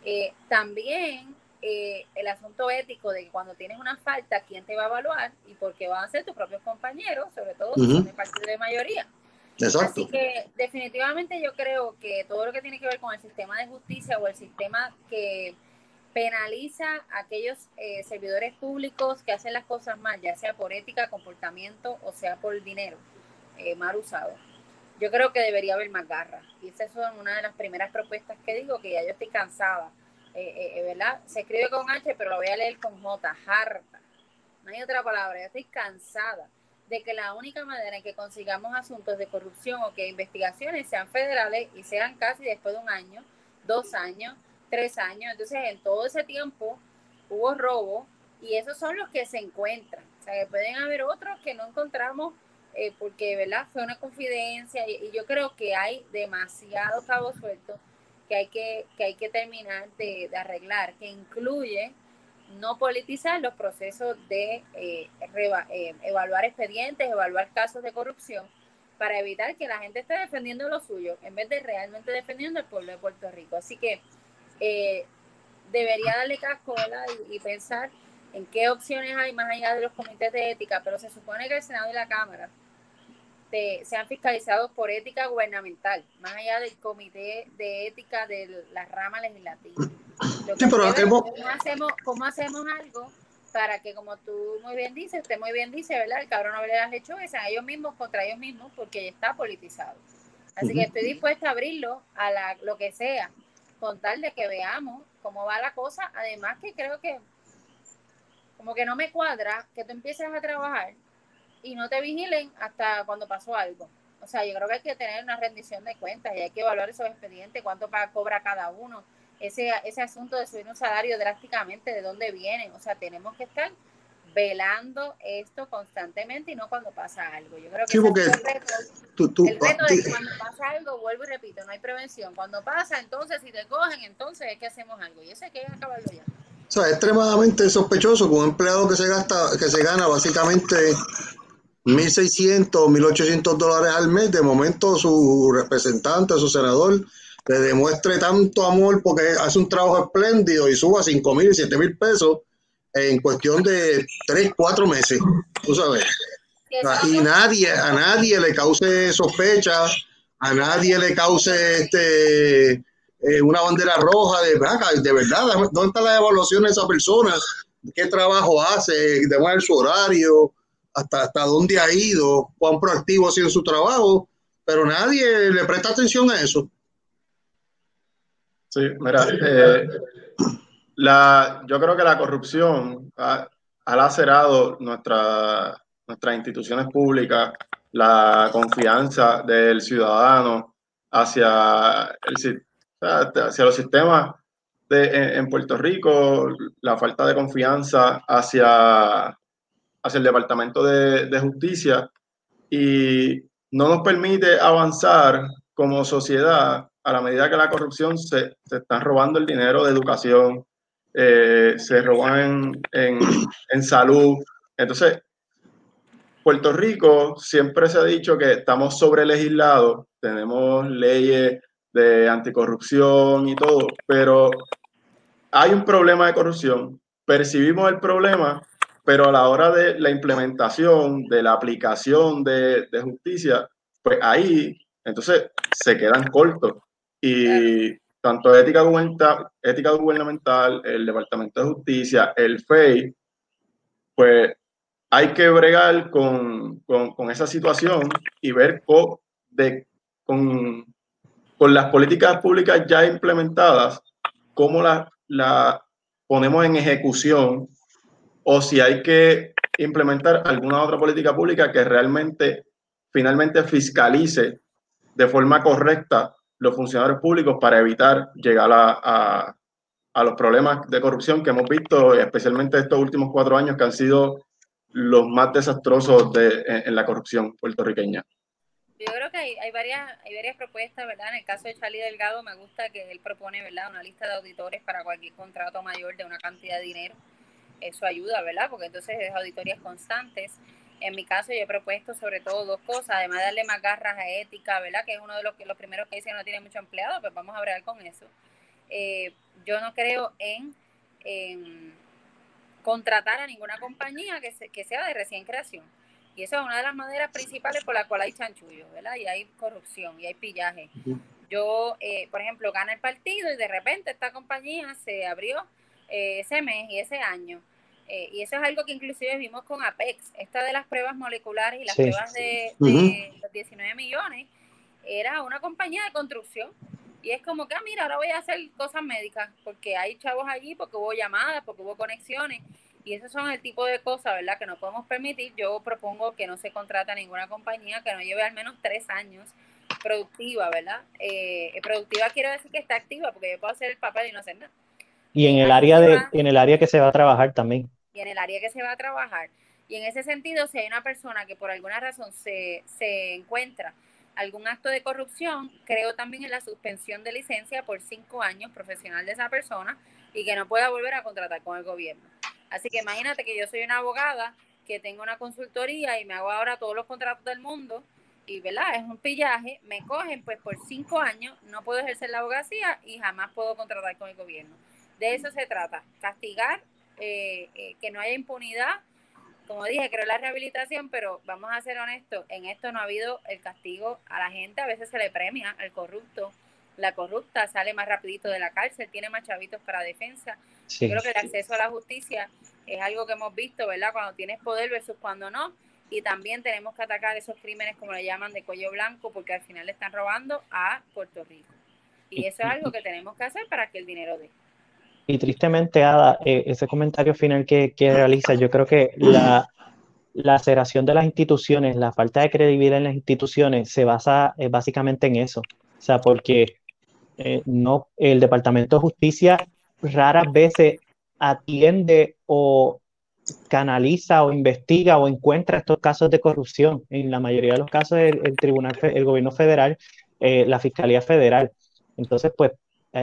Eh, también eh, el asunto ético de que cuando tienes una falta, ¿quién te va a evaluar? Y por qué van a ser tus propios compañeros, sobre todo si son de partido de mayoría. Exacto. Así que definitivamente yo creo que todo lo que tiene que ver con el sistema de justicia o el sistema que penaliza a aquellos eh, servidores públicos que hacen las cosas mal, ya sea por ética, comportamiento o sea por dinero eh, mal usado. Yo creo que debería haber más garra. Y esa es una de las primeras propuestas que digo, que ya yo estoy cansada. Eh, ¿Verdad? Se escribe con H, pero lo voy a leer con J, harta. No hay otra palabra, yo estoy cansada de que la única manera en que consigamos asuntos de corrupción o que investigaciones sean federales y sean casi después de un año, dos años, tres años. Entonces, en todo ese tiempo hubo robo y esos son los que se encuentran. O sea, que pueden haber otros que no encontramos eh, porque, ¿verdad? Fue una confidencia y, yo creo que hay demasiado cabo suelto que hay que, que, hay que terminar de, arreglar, que incluye no politizar los procesos de eh, eh, evaluar expedientes, evaluar casos de corrupción, para evitar que la gente esté defendiendo lo suyo, en vez de realmente defendiendo el pueblo de Puerto Rico. Así que eh, debería darle casco Y, pensar en qué opciones hay más allá de los comités de ética, pero se supone que el Senado y la Cámara sean fiscalizados por ética gubernamental, más allá del comité de ética de la rama legislativa. ¿cómo, hacemos, algo para que, como tú muy bien dices, usted muy bien dice, ¿verdad? El cabrón no le las lechugas, sean ellos mismos contra ellos mismos, porque está politizado. Así que estoy dispuesta a abrirlo a la, lo que sea, con tal de que veamos cómo va la cosa. Además que creo que como que no me cuadra que tú empieces a trabajar y no te vigilen hasta cuando pasó algo. O sea, yo creo que hay que tener una rendición de cuentas y hay que evaluar esos expedientes, cuánto paga, cobra cada uno. Ese, ese asunto de subir un salario drásticamente, ¿de dónde viene? O sea, tenemos que estar velando esto constantemente y no cuando pasa algo. Yo creo que el reto, el reto de cuando pasa algo, vuelvo y repito, no hay prevención. Cuando pasa, entonces si te cogen, entonces es que hacemos algo. Y eso hay que acabarlo ya. O sea, es extremadamente sospechoso que un empleado que se gasta, que se gana básicamente 1.600, 1.800 dólares al mes, de momento su representante, su senador, le demuestre tanto amor porque hace un trabajo espléndido y suba 5.000, 7.000 pesos en cuestión de tres, cuatro meses, tú sabes. Y nadie, a nadie le cause sospecha, a nadie le cause este eh, una bandera roja de, de verdad, ¿dónde está la evaluación de esa persona? ¿Qué trabajo hace? ¿De su horario? Hasta, hasta dónde ha ido, cuán proactivo ha sido su trabajo, pero nadie le presta atención a eso. Sí, mira, eh, la, yo creo que la corrupción ha, lacerado nuestra, nuestras instituciones públicas, la confianza del ciudadano hacia, el, hacia los sistemas en, Puerto Rico, la falta de confianza hacia, hacia el Departamento de, de Justicia y no nos permite avanzar como sociedad a la medida que la corrupción se, se están robando el dinero de educación, eh, se roban en, en, salud. Entonces, Puerto Rico siempre se ha dicho que estamos sobre legislados, tenemos leyes de anticorrupción y todo, pero hay un problema de corrupción, percibimos el problema, pero a la hora de la implementación, de la aplicación de, justicia, pues ahí entonces se quedan cortos. Y tanto ética gubernamental, ética gubernamental, el Departamento de Justicia, el FEI, pues hay que bregar con, con, esa situación y ver con, con, las políticas públicas ya implementadas, cómo las la ponemos en ejecución o si hay que implementar alguna otra política pública que realmente finalmente fiscalice de forma correcta los funcionarios públicos para evitar llegar a, a, los problemas de corrupción que hemos visto, especialmente estos últimos cuatro años que han sido los más desastrosos de, en, la corrupción puertorriqueña. Yo creo que hay, hay, varias, hay varias propuestas, ¿verdad? En el caso de Charlie Delgado me gusta que él propone, ¿verdad? Una lista de auditores para cualquier contrato mayor de una cantidad de dinero. Eso ayuda, ¿verdad? Porque entonces es auditorías constantes. En mi caso, yo he propuesto sobre todo dos cosas, además de darle más garras a ética, ¿verdad? Que es uno de los, que, los primeros que dicen que no tiene mucho empleado, pues vamos a hablar con eso. Eh, yo no creo en, contratar a ninguna compañía que, que sea de recién creación. Y esa es una de las maneras principales por la cual hay chanchullo, ¿verdad? Y hay corrupción y hay pillaje. Yo, eh, por ejemplo, gana el partido y de repente esta compañía se abrió eh, ese mes y ese año eh, y eso es algo que inclusive vimos con Apex, esta de las pruebas moleculares y las pruebas de, los 19 millones, era una compañía de construcción. Y es como que, ah, mira, ahora voy a hacer cosas médicas, porque hay chavos allí, porque hubo llamadas, porque hubo conexiones. Y esos son el tipo de cosas, ¿verdad?, que no podemos permitir. Yo propongo que no se contrata ninguna compañía que no lleve al menos tres años productiva, ¿verdad? Eh, productiva quiero decir que está activa, porque yo puedo hacer el papel y no hacer nada. Y en el área de, en el área que se va a trabajar también. Y en el área que se va a trabajar. Y en ese sentido, si hay una persona que por alguna razón se, se encuentra algún acto de corrupción, creo también en la suspensión de licencia por cinco años profesional de esa persona y que no pueda volver a contratar con el gobierno. Así que imagínate que yo soy una abogada que tengo una consultoría y me hago ahora todos los contratos del mundo y, ¿verdad? Es un pillaje, me cogen pues por cinco años, no puedo ejercer la abogacía y jamás puedo contratar con el gobierno. De eso se trata, castigar, eh, eh, que no haya impunidad. Como dije, creo la rehabilitación, pero vamos a ser honestos, en esto no ha habido el castigo a la gente, a veces se le premia al corrupto. La corrupta sale más rapidito de la cárcel, tiene más chavitos para defensa. Yo creo que el acceso a la justicia es algo que hemos visto, ¿verdad? Cuando tienes poder versus cuando no. Y también tenemos que atacar esos crímenes, como le llaman, de cuello blanco, porque al final le están robando a Puerto Rico. Y eso es algo que tenemos que hacer para que el dinero dé. Y tristemente, Ada, eh, ese comentario final que, que realiza, yo creo que la, la aceleración de las instituciones, la falta de credibilidad en las instituciones se basa eh, básicamente en eso. O sea, porque eh, no, el Departamento de Justicia raras veces atiende o canaliza o investiga o encuentra estos casos de corrupción. En la mayoría de los casos, el, tribunal, el gobierno federal, la Fiscalía Federal. Entonces, pues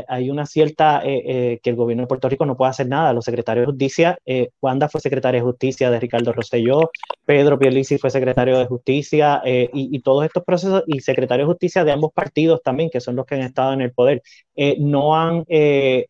hay una cierta, eh, eh, que el gobierno de Puerto Rico no puede hacer nada. Los secretarios de justicia, Wanda fue secretaria de justicia de Ricardo Rosselló, Pedro Pierlisi fue secretario de justicia y, y, todos estos procesos, y secretarios de justicia de ambos partidos también, que son los que han estado en el poder, no han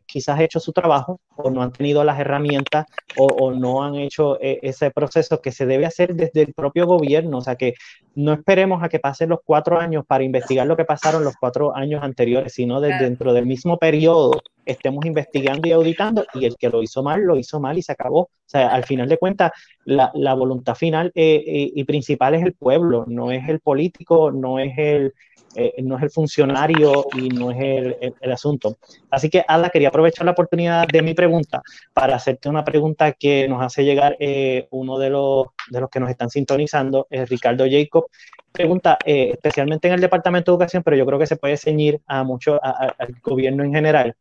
quizás hecho su trabajo o no han tenido las herramientas o, o no han hecho ese proceso que se debe hacer desde el propio gobierno. O sea, que no esperemos a que pasen los cuatro años para investigar lo que pasaron los cuatro años anteriores, sino desde dentro del mismo periodo estemos investigando y auditando y el que lo hizo mal, lo hizo mal y se acabó. O sea, al final de cuentas, la, la voluntad final eh, eh, y principal es el pueblo, no es el político, no es el, eh, no es el funcionario y no es el, el, asunto. Así que, Ada, quería aprovechar la oportunidad de mi pregunta para hacerte una pregunta que nos hace llegar uno de los, de los que nos están sintonizando, es Ricardo Jacob. Pregunta, especialmente en el Departamento de Educación, pero yo creo que se puede ceñir a mucho al gobierno en general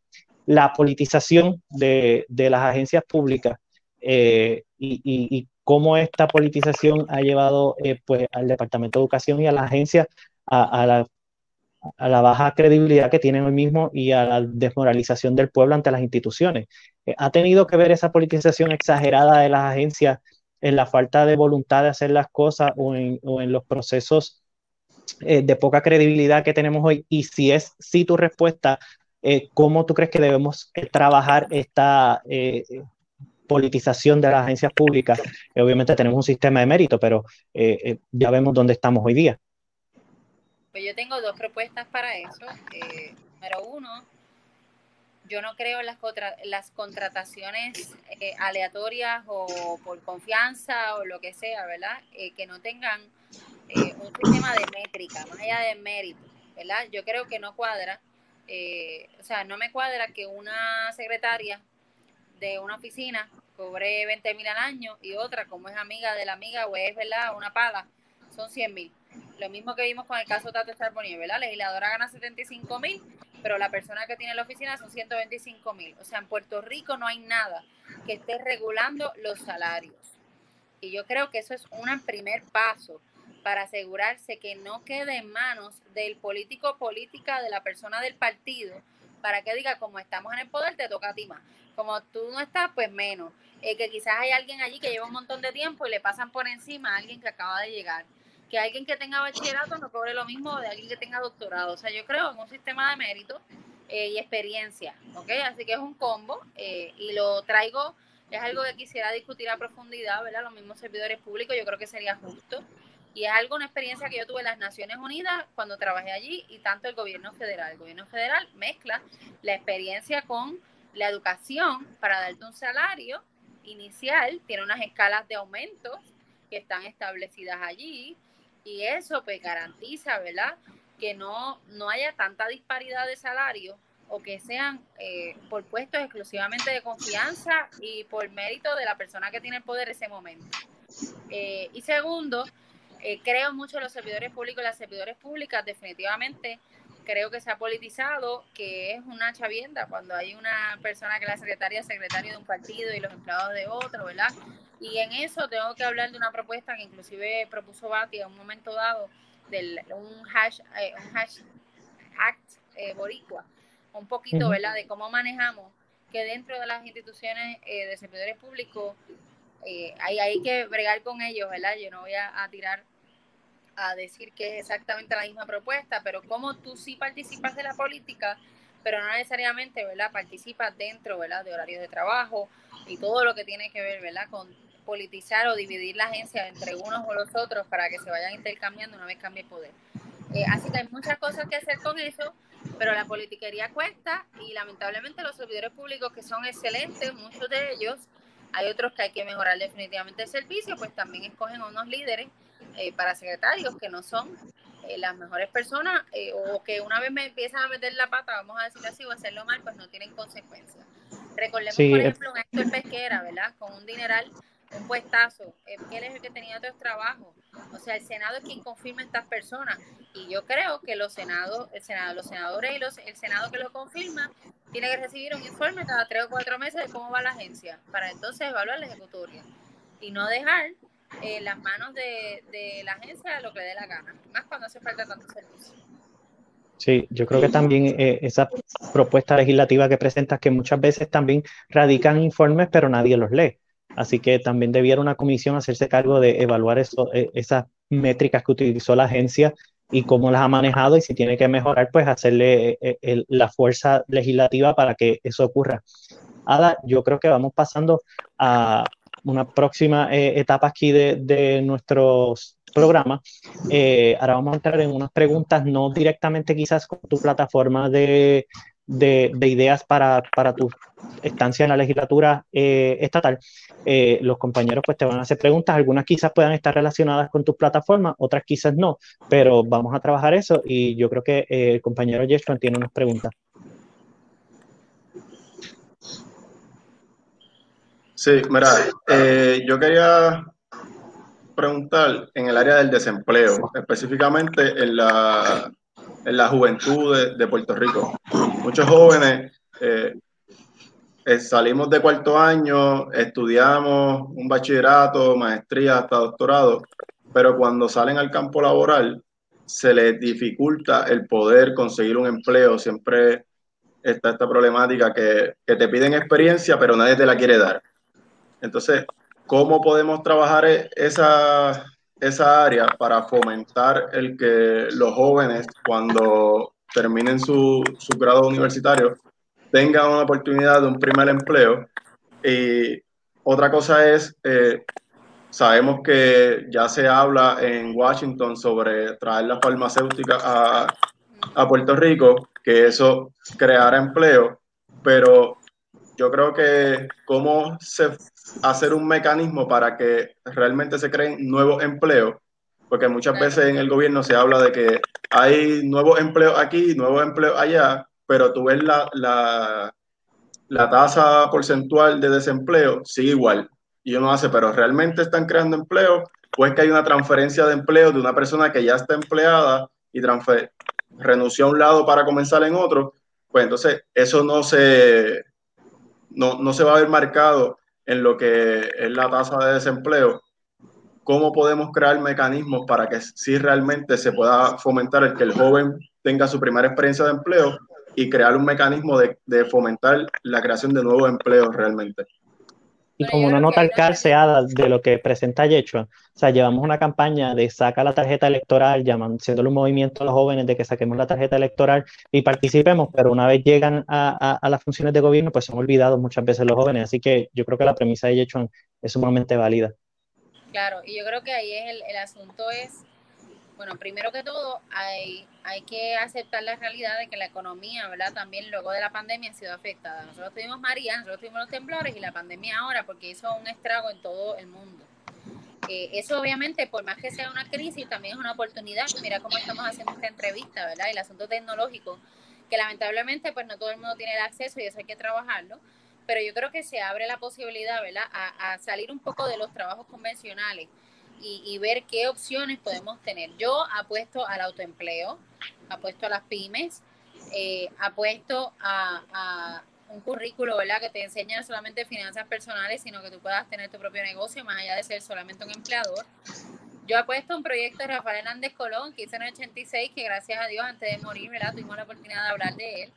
la politización de, las agencias públicas eh, y, cómo esta politización ha llevado eh, pues, al Departamento de Educación y a las agencias a, la, baja credibilidad que tienen hoy mismo y a la desmoralización del pueblo ante las instituciones. Eh, ¿Ha tenido que ver esa politización exagerada de las agencias en la falta de voluntad de hacer las cosas o en, o en los procesos de poca credibilidad que tenemos hoy? Y si es sí tu respuesta, eh, ¿cómo tú crees que debemos eh, trabajar esta eh, politización de las agencias públicas? obviamente tenemos un sistema de mérito, pero ya vemos dónde estamos hoy día. Pues yo tengo dos propuestas para eso. número uno, yo no creo en las, las contrataciones aleatorias o por confianza o lo que sea, ¿verdad? que no tengan un sistema de métrica, más allá de mérito, ¿verdad? Yo creo que no cuadra eh, o sea, no me cuadra que una secretaria de una oficina cobre 20 mil al año y otra, como es amiga de la amiga o es, ¿verdad?, una pala, son 100 mil. Lo mismo que vimos con el caso Tato Charbonnier, ¿verdad? La legisladora gana 75 mil, pero la persona que tiene la oficina son 125 mil. O sea, en Puerto Rico no hay nada que esté regulando los salarios. Y yo creo que eso es un primer paso para asegurarse que no quede en manos del político política, de la persona del partido, para que diga, como estamos en el poder, te toca a ti más. Como tú no estás, pues menos. Eh, que quizás hay alguien allí que lleva un montón de tiempo y le pasan por encima a alguien que acaba de llegar. Que alguien que tenga bachillerato no cobre lo mismo de alguien que tenga doctorado. O sea, yo creo en un sistema de mérito eh, y experiencia, ¿ok? Así que es un combo eh, y lo traigo, es algo que quisiera discutir a profundidad, ¿verdad? Los mismos servidores públicos, yo creo que sería justo y es algo, una experiencia que yo tuve en las Naciones Unidas cuando trabajé allí y tanto el gobierno federal. El gobierno federal mezcla la experiencia con la educación para darte un salario inicial, tiene unas escalas de aumento que están establecidas allí y eso pues garantiza, ¿verdad? Que no, no haya tanta disparidad de salario o que sean eh, por puestos exclusivamente de confianza y por mérito de la persona que tiene el poder ese momento. Eh, y segundo, eh, creo mucho en los servidores públicos y las servidores públicas, definitivamente creo que se ha politizado, que es una chavienda cuando hay una persona que la secretaria es secretario de un partido y los empleados de otro, ¿verdad? Y en eso tengo que hablar de una propuesta que inclusive propuso Bati en un momento dado, de un hash, eh, un hash act eh, boricua, un poquito, ¿verdad? De cómo manejamos que dentro de las instituciones de servidores públicos hay, hay que bregar con ellos, ¿verdad? Yo no voy a tirar a decir que es exactamente la misma propuesta, pero como tú sí participas de la política, pero no necesariamente, ¿verdad? Participas dentro, ¿verdad? De horarios de trabajo y todo lo que tiene que ver, ¿verdad? Con politizar o dividir la agencia entre unos o los otros para que se vayan intercambiando una vez cambie el poder. Eh, así que hay muchas cosas que hacer con eso, pero la politiquería cuesta y lamentablemente los servidores públicos que son excelentes, muchos de ellos, hay otros que hay que mejorar definitivamente el servicio, pues también escogen unos líderes eh, para secretarios que no son eh, las mejores personas eh, o que una vez me empiezan a meter la pata, vamos a decirlo así, o hacerlo mal, pues no tienen consecuencias. Recordemos, por ejemplo, un Héctor Pesquera, ¿verdad? Con un dineral un puestazo, él es el que tenía otros trabajos. O sea, el Senado es quien confirma a estas personas. Y yo creo que los senados, el Senado, los senadores y los, el Senado que lo confirma tiene que recibir un informe cada tres o cuatro meses de cómo va la agencia, para entonces evaluar la ejecutoria. Y no dejar en las manos de, de la agencia lo que le dé la gana, más cuando hace falta tanto servicio. Sí, yo creo que también eh, esa propuesta legislativa que presentas, que muchas veces también radican informes, pero nadie los lee. Así que también debiera una comisión hacerse cargo de evaluar eh, esas métricas que utilizó la agencia y cómo las ha manejado y si tiene que mejorar, pues hacerle eh, la fuerza legislativa para que eso ocurra. Ada, yo creo que vamos pasando a una próxima etapa aquí de, de nuestros programa. Eh, ahora vamos a entrar en unas preguntas, no directamente quizás con tu plataforma de, de, ideas para, para, tu estancia en la legislatura eh, estatal. Eh, los compañeros pues te van a hacer preguntas, algunas quizás puedan estar relacionadas con tu plataforma, otras quizás no, pero vamos a trabajar eso y yo creo que el compañero Yeshua tiene unas preguntas. Sí, mira, yo quería preguntar en el área del desempleo, específicamente en la, en la juventud de, Puerto Rico. Muchos jóvenes eh, eh, salimos de cuarto año, estudiamos un bachillerato, maestría hasta doctorado, pero cuando salen al campo laboral se les dificulta el poder conseguir un empleo. Siempre está esta problemática que, que te piden experiencia, pero nadie te la quiere dar. Entonces, ¿Cómo podemos trabajar e-, esa, esa área para fomentar el que los jóvenes, cuando terminen su, su grado universitario, tengan una oportunidad de un primer empleo? Y otra cosa es, eh, sabemos que ya se habla en Washington sobre traer la farmacéutica a, a Puerto Rico, que eso creará empleo, pero yo creo que cómo se hacer un mecanismo para que realmente se creen nuevos empleos, porque muchas veces en el gobierno se habla de que hay nuevos empleos aquí, nuevos empleos allá, pero tú ves la, la, la tasa porcentual de desempleo, sigue igual. Y uno hace, pero ¿realmente están creando empleo? ¿O es que hay una transferencia de empleo de una persona que ya está empleada y renunció a un lado para comenzar en otro? Pues entonces eso no se, no, no se va a ver marcado en lo que es la tasa de desempleo, ¿cómo podemos crear mecanismos para que sí realmente se pueda fomentar el que el joven tenga su primera experiencia de empleo y crear un mecanismo de, de fomentar la creación de nuevos empleos realmente? Y como una nota al calceada de lo que presenta Yechua, o sea, llevamos una campaña de saca la tarjeta electoral, haciéndole un movimiento a los jóvenes de que saquemos la tarjeta electoral y participemos, pero una vez llegan a, a, las funciones de gobierno, pues son olvidados muchas veces los jóvenes. Así que yo creo que la premisa de Yechua es sumamente válida. Claro, y yo creo que ahí es el, el asunto es bueno, primero que todo, hay, hay que aceptar la realidad de que la economía, ¿verdad? También luego de la pandemia ha sido afectada. Nosotros tuvimos María, nosotros tuvimos los temblores y la pandemia ahora porque hizo un estrago en todo el mundo. Eh, eso obviamente, por más que sea una crisis, también es una oportunidad. Mira cómo estamos haciendo esta entrevista, ¿verdad? El asunto tecnológico, que lamentablemente pues no todo el mundo tiene el acceso y eso hay que trabajarlo. Pero yo creo que se abre la posibilidad, ¿verdad? A, a salir un poco de los trabajos convencionales y, ver qué opciones podemos tener. Yo apuesto al autoempleo, apuesto a las pymes, eh, apuesto a, un currículo, ¿verdad? Que te enseña solamente finanzas personales, sino que tú puedas tener tu propio negocio más allá de ser solamente un empleador. Yo apuesto a un proyecto de Rafael Hernández Colón, que hizo en el 86, que gracias a Dios antes de morir, ¿verdad? Tuvimos la oportunidad de hablar de él,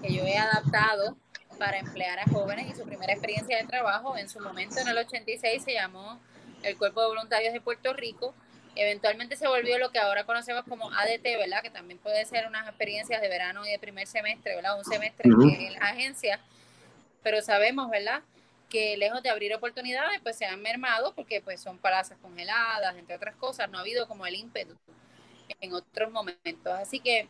que yo he adaptado para emplear a jóvenes y su primera experiencia de trabajo en su momento en el 86 se llamó el Cuerpo de Voluntarios de Puerto Rico. Eventualmente se volvió lo que ahora conocemos como ADT, ¿verdad? Que también puede ser unas experiencias de verano y de primer semestre, ¿verdad? Un semestre en la agencia. Pero sabemos, ¿verdad? Que lejos de abrir oportunidades, pues se han mermado porque pues son plazas congeladas, entre otras cosas. No ha habido como el ímpetu en otros momentos. Así que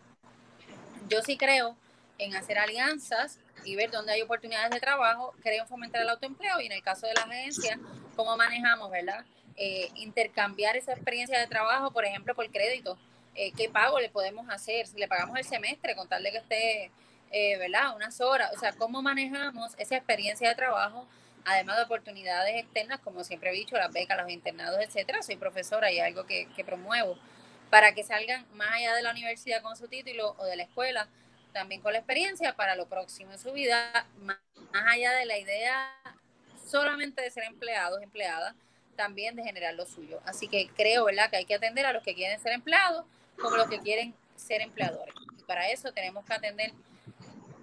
yo sí creo en hacer alianzas y ver dónde hay oportunidades de trabajo, creo fomentar el autoempleo y en el caso de la agencia, cómo manejamos, ¿verdad? Eh, intercambiar esa experiencia de trabajo, por ejemplo, por crédito. Eh, ¿Qué pago le podemos hacer? Si le pagamos el semestre, contarle que esté, eh, ¿verdad? Unas horas. O sea, ¿cómo manejamos esa experiencia de trabajo además de oportunidades externas, como siempre he dicho, las becas, los internados, etcétera. Soy profesora y algo que promuevo para que salgan más allá de la universidad con su título o de la escuela, también con la experiencia para lo próximo en su vida, más, allá de la idea solamente de ser empleados, empleadas, también de generar lo suyo. Así que creo, ¿verdad?, que hay que atender a los que quieren ser empleados como los que quieren ser empleadores. Y para eso tenemos que atender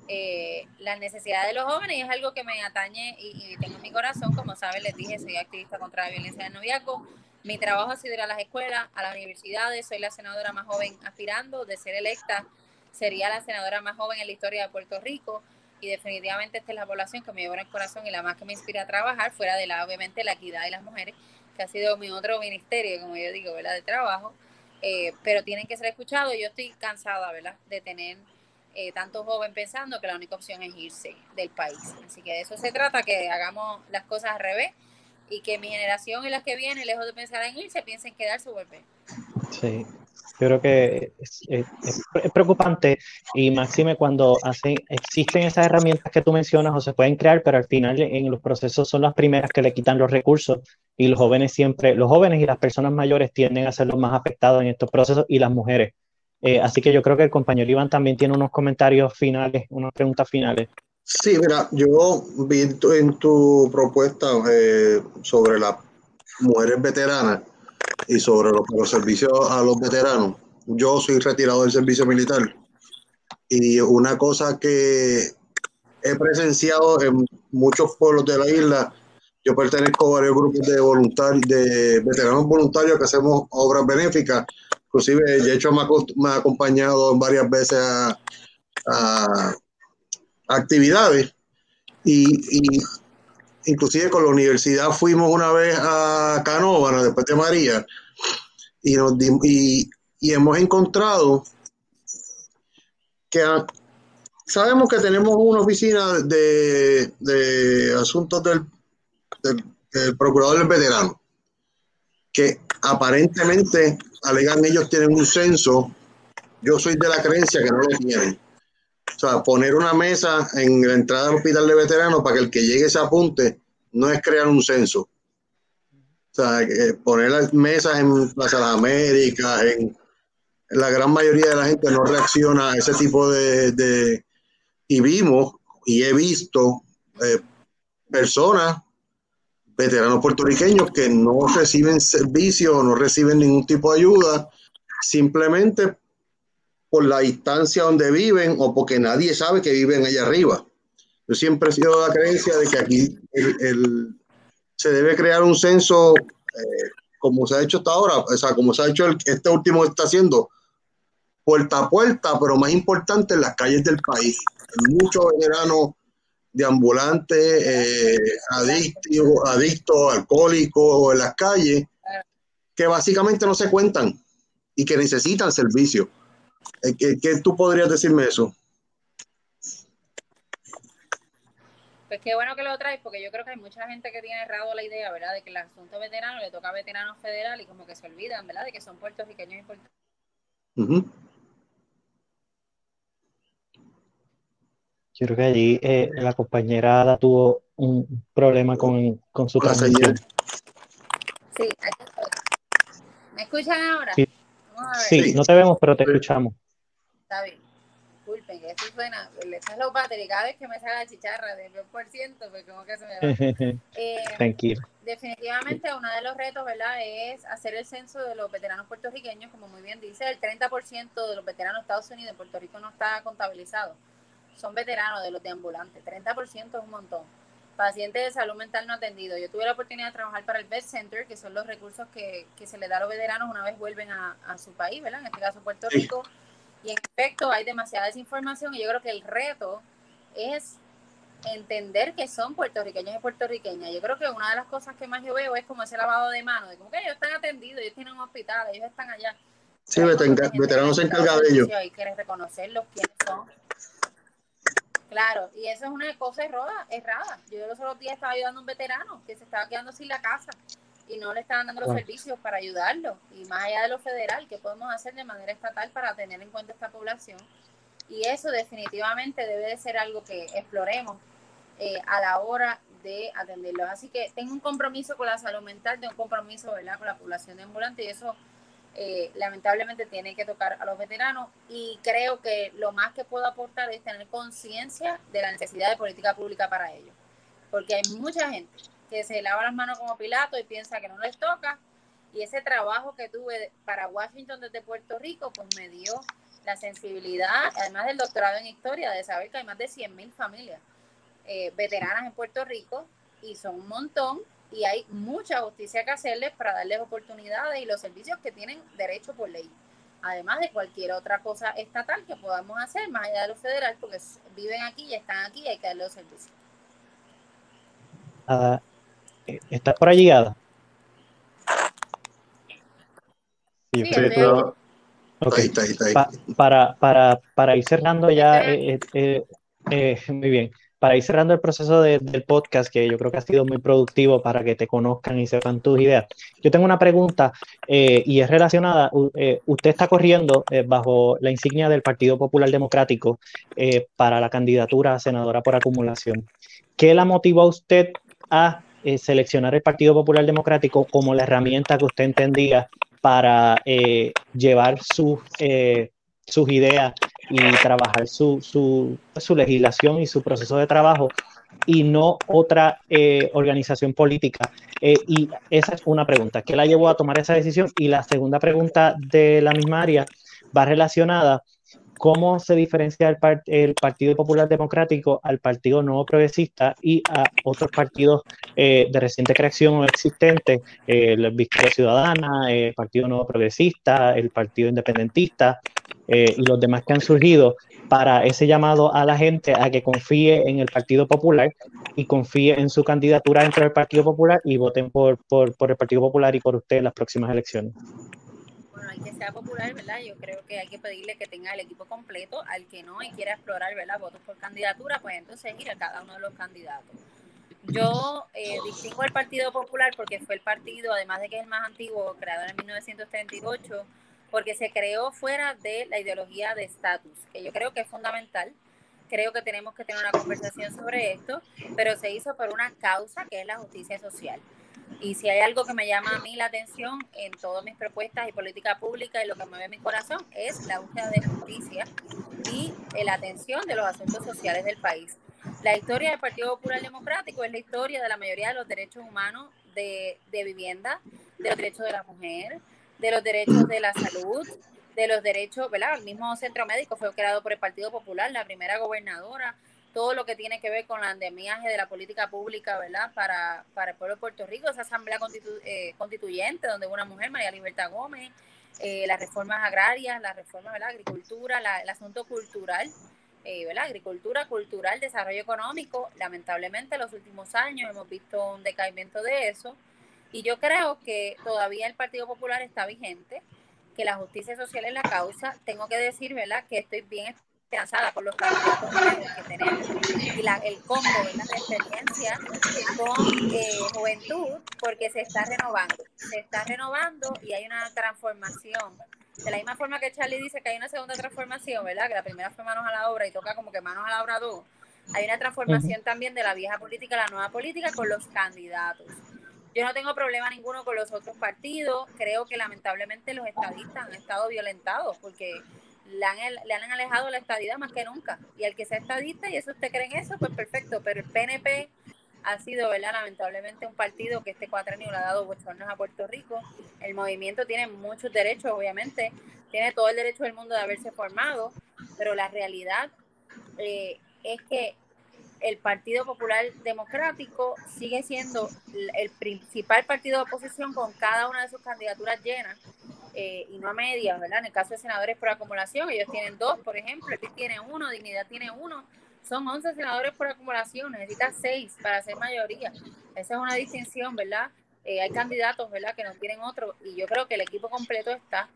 eh, las necesidades de los jóvenes y es algo que me atañe y, tengo en mi corazón. Como saben, les dije, soy activista contra la violencia del noviazgo. Mi trabajo ha sido ir a las escuelas, a las universidades. Soy la senadora más joven aspirando de ser electa. Sería la senadora más joven en la historia de Puerto Rico y definitivamente esta es la población que me lleva en el corazón y la más que me inspira a trabajar, fuera de la, obviamente, la equidad de las mujeres, que ha sido mi otro ministerio, como yo digo, ¿verdad?, de trabajo, eh, pero tienen que ser escuchados. Yo estoy cansada, ¿verdad?, de tener eh, tanto joven pensando que la única opción es irse del país. Así que de eso se trata, que hagamos las cosas al revés y que mi generación y las que vienen, lejos de pensar en irse, piensen quedarse o volver. Sí, yo creo que es, preocupante y máxime cuando hacen, existen esas herramientas que tú mencionas o se pueden crear, pero al final en los procesos son las primeras que le quitan los recursos y los jóvenes siempre, los jóvenes y las personas mayores tienden a ser los más afectados en estos procesos y las mujeres. Eh, así que yo creo que el compañero Iván también tiene unos comentarios finales, unas preguntas finales. Sí, mira, yo vi en tu propuesta eh, sobre las mujeres veteranas y sobre los, servicios a los veteranos. Yo soy retirado del servicio militar y una cosa que he presenciado en muchos pueblos de la isla, yo pertenezco a varios grupos de voluntarios, de veteranos voluntarios que hacemos obras benéficas. Inclusive, de hecho, me ha, acompañado varias veces a, actividades y, inclusive con la universidad fuimos una vez a Canóvana después de María y, nos y, hemos encontrado que sabemos que tenemos una oficina de, asuntos del, del, procurador del veterano, que aparentemente alegan ellos tienen un censo, yo soy de la creencia que no lo tienen. Sea, poner una mesa en la entrada del hospital de veteranos para que el que llegue se apunte no es crear un censo. O sea, poner las mesas en Plaza de las Américas, en, la gran mayoría de la gente no reacciona a ese tipo de... y vimos y he visto eh, personas, veteranos puertorriqueños, que no reciben servicio, no reciben ningún tipo de ayuda, simplemente por la distancia donde viven o porque nadie sabe que viven allá arriba. Yo siempre he sido de la creencia de que aquí el se debe crear un censo eh, como se ha hecho hasta ahora, o sea, como se ha hecho este último que está haciendo, puerta a puerta, pero más importante en las calles del país. Muchos veteranos de ambulantes, eh, adictos, adictos, alcohólicos en las calles, que básicamente no se cuentan y que necesitan servicio. Eh, ¿Qué, ¿Qué, tú podrías decirme eso? Pues qué bueno que lo traes, porque yo creo que hay mucha gente que tiene errado la idea, ¿verdad? De que el asunto veterano le toca a veteranos federal y como que se olvidan, ¿verdad? De que son puertorriqueños importantes. Yo creo que allí eh, la compañera tuvo un problema con, con su transmisión. Sí, ¿me escuchan ahora? sí, no te vemos, pero te escuchamos. Está bien disculpen, eso suena, le echas los baterías cada vez que me salga la chicharra del 2%, pues como que se me va. *laughs* Eh, Tranquilo. Definitivamente uno de los retos, ¿verdad?, es hacer el censo de los veteranos puertorriqueños, como muy bien dice, el 30% de los veteranos de Estados Unidos en Puerto Rico no está contabilizado. Son veteranos de los de ambulantes, 30% es un montón. Pacientes de salud mental no atendidos. Yo tuve la oportunidad de trabajar para el Best Center, que son los recursos que, que se le da a los veteranos una vez vuelven a, a su país, ¿verdad? En este caso Puerto Rico. Y en efecto hay demasiada desinformación y yo creo que el reto es entender que son puertorriqueños y puertorriqueñas. Yo creo que una de las cosas que más yo veo es como ese lavado de manos, de como que ellos están atendidos, ellos tienen un hospital, ellos están allá. Sí, veteranos se encarga de ellos. Hay que reconocerlos quiénes son. Claro, y eso es una cosa errada, errada. Yo los otros días estaba ayudando a un veterano que se estaba quedando sin la casa y no le estaban dando los servicios para ayudarlo. Y más allá de lo federal, ¿qué podemos hacer de manera estatal para tener en cuenta esta población? Y eso definitivamente debe de ser algo que exploremos eh, a la hora de atenderlos. Así que tengo un compromiso con la salud mental, tengo un compromiso ¿verdad? con la población de ambulante y eso eh, lamentablemente tiene que tocar a los veteranos y creo que lo más que puedo aportar es tener conciencia de la necesidad de política pública para ellos. Porque hay mucha gente que se lava las manos como Pilato y piensa que no les toca. Y ese trabajo que tuve para Washington desde Puerto Rico, pues me dio la sensibilidad, además del doctorado en historia, de saber que hay más de 100.000 familias eh, veteranas en Puerto Rico y son un montón y hay mucha justicia que hacerles para darles oportunidades y los servicios que tienen derecho por ley. Además de cualquier otra cosa estatal que podamos hacer, más allá de lo federal, porque viven aquí y están aquí y hay que darles los servicios. Uh, ¿Estás por allí, Ada? Sí, sí pero... okay. está ahí, está ahí. Pa para, para, para ir cerrando ya, eh, eh, eh, muy bien para ir cerrando el proceso de, del podcast, que yo creo que ha sido muy productivo para que te conozcan y sepan tus ideas, yo tengo una pregunta eh, y es relacionada, eh, usted está corriendo eh, bajo la insignia del Partido Popular Democrático para la candidatura a senadora por acumulación. ¿Qué la motivó a usted a seleccionar el Partido Popular Democrático como la herramienta que usted entendía para llevar sus ideas y trabajar su, su, su, legislación y su proceso de trabajo y no otra eh, organización política. Eh, y esa es una pregunta. ¿Qué la llevó a tomar esa decisión? Y la segunda pregunta de la misma área va relacionada. ¿Cómo se diferencia el, Partido Popular Democrático al Partido Nuevo Progresista y a otros partidos eh, de reciente creación o existentes, el Victoria Ciudadana, el Partido Nuevo Progresista, el Partido Independentista, eh, los demás que han surgido para ese llamado a la gente a que confíe en el Partido Popular y confíe en su candidatura dentro del Partido Popular y voten por, por, por el Partido Popular y por usted en las próximas elecciones. Hay que sea popular, ¿verdad? Yo creo que hay que pedirle que tenga el equipo completo. Al que no y quiera explorar, ¿verdad? Votos por candidatura, pues entonces ir a cada uno de los candidatos. Yo eh, distingo el Partido Popular porque fue el partido, además de que es el más antiguo, creado en 1938, porque se creó fuera de la ideología de estatus, que yo creo que es fundamental. Creo que tenemos que tener una conversación sobre esto, pero se hizo por una causa que es la justicia social. Y si hay algo que me llama a mí la atención en todas mis propuestas y política pública y lo que mueve mi corazón es la búsqueda de justicia y la atención de los asuntos sociales del país. La historia del Partido Popular Democrático es la historia de la mayoría de los derechos humanos de, de vivienda, de los derechos de la mujer, de los derechos de la salud, de los derechos, ¿verdad? El mismo centro médico fue creado por el Partido Popular, la primera gobernadora, todo lo que tiene que ver con la andamiaje de la política pública, ¿verdad? Para, para el pueblo de Puerto Rico, esa asamblea eh, constituyente, donde una mujer, María Libertad Gómez, eh, las reformas agrarias, las reformas, ¿verdad? Agricultura, el asunto cultural, eh, ¿verdad? Agricultura, cultural, desarrollo económico. Lamentablemente, en los últimos años hemos visto un decaimiento de eso. Y yo creo que todavía el Partido Popular está vigente, que la justicia social es la causa. Tengo que decir, ¿verdad?, que estoy bien esperanzada por los candidatos que tenemos y la, el combo ¿verdad? de experiencia con eh, juventud, porque se está renovando. Se está renovando y hay una transformación. De la misma forma que Charlie dice que hay una segunda transformación, ¿verdad? Que la primera fue manos a la obra y toca como que manos a la obra dos. Hay una transformación también de la vieja política a la nueva política con los candidatos. Yo no tengo problema ninguno con los otros partidos. Creo que lamentablemente los estadistas han estado violentados porque le han, le han alejado la estadidad más que nunca. Y el que sea estadista, y eso usted cree en eso, pues perfecto. Pero el PNP ha sido, ¿verdad? Lamentablemente un partido que este cuatrenio le ha dado bochornos a Puerto Rico. El movimiento tiene muchos derechos, obviamente. Tiene todo el derecho del mundo de haberse formado. Pero la realidad eh, es que el Partido Popular Democrático sigue siendo el principal partido de oposición con cada una de sus candidaturas llenas eh, y no a medias, ¿verdad? En el caso de senadores por acumulación, ellos tienen dos, por ejemplo, el tiene uno, Dignidad tiene uno, son 11 senadores por acumulación, necesita seis para ser mayoría. Esa es una distinción, ¿verdad? Eh, hay candidatos, ¿verdad?, que no tienen otro, y yo creo que el equipo completo está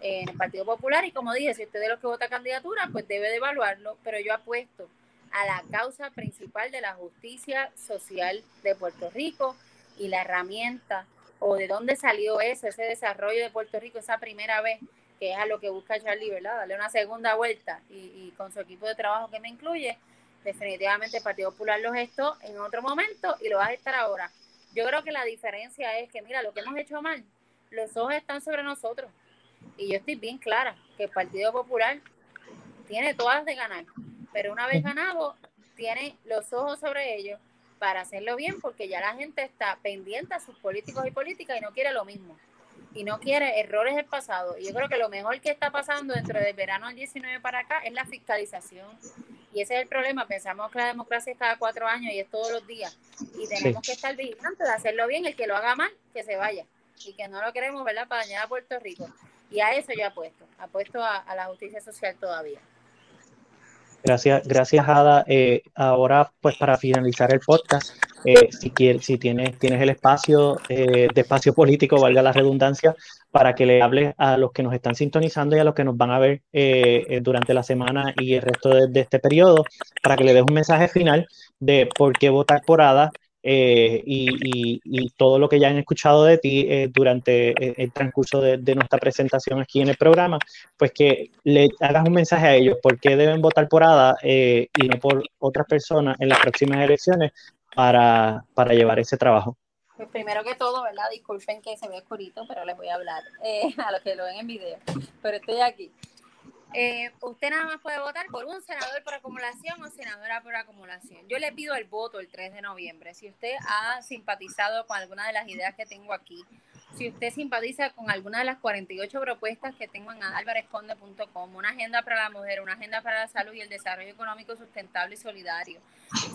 en el Partido Popular, y como dije, si usted de los que vota candidatura, pues debe de evaluarlo, pero yo apuesto a la causa principal de la justicia social de Puerto Rico y la herramienta o de dónde salió eso, ese desarrollo de Puerto Rico, esa primera vez, que es a lo que busca Charlie, ¿verdad? Darle una segunda vuelta y, con su equipo de trabajo que me incluye, definitivamente el Partido Popular lo gestó en otro momento y lo va a gestar ahora. Yo creo que la diferencia es que, mira, lo que hemos hecho mal, los ojos están sobre nosotros. Y yo estoy bien clara que el Partido Popular tiene todas de ganar, pero una vez ganado, tiene los ojos sobre ellos para hacerlo bien, porque ya la gente está pendiente a sus políticos y políticas y no quiere lo mismo. Y no quiere errores del pasado. Y yo creo que lo mejor que está pasando dentro del verano del 19 para acá es la fiscalización. Y ese es el problema. Pensamos que la democracia es cada cuatro años y es todos los días. Y tenemos que estar vigilantes de hacerlo bien. El que lo haga mal, que se vaya. Y que no lo queremos, ¿verdad?, para dañar a Puerto Rico. Y a eso yo apuesto. Apuesto a, a la justicia social todavía. Gracias, gracias Ada. Eh, ahora, pues para finalizar el podcast, eh, si, quieres, si tienes, tienes el espacio eh, de espacio político, valga la redundancia, para que le hables a los que nos están sintonizando y a los que nos van a ver durante la semana y el resto de, de, este periodo, para que le des un mensaje final de por qué votar por Ada eh, y, todo lo que ya han escuchado de ti eh, durante eh, el transcurso de, nuestra presentación aquí en el programa, pues que le hagas un mensaje a ellos, por qué deben votar por ADA y no por otras personas en las próximas elecciones para, para llevar ese trabajo. Pues primero que todo, ¿verdad? Disculpen que se ve oscurito, pero les voy a hablar *laughs* a los que lo ven en video, pero estoy aquí. Eh, usted nada más puede votar por un senador por acumulación o senadora por acumulación. Yo le pido el voto el 3 de noviembre. Si usted ha simpatizado con alguna de las ideas que tengo aquí, si usted simpatiza con alguna de las 48 propuestas que tengo en alvarezconde.com, una agenda para la mujer, una agenda para la salud y el desarrollo económico sustentable y solidario.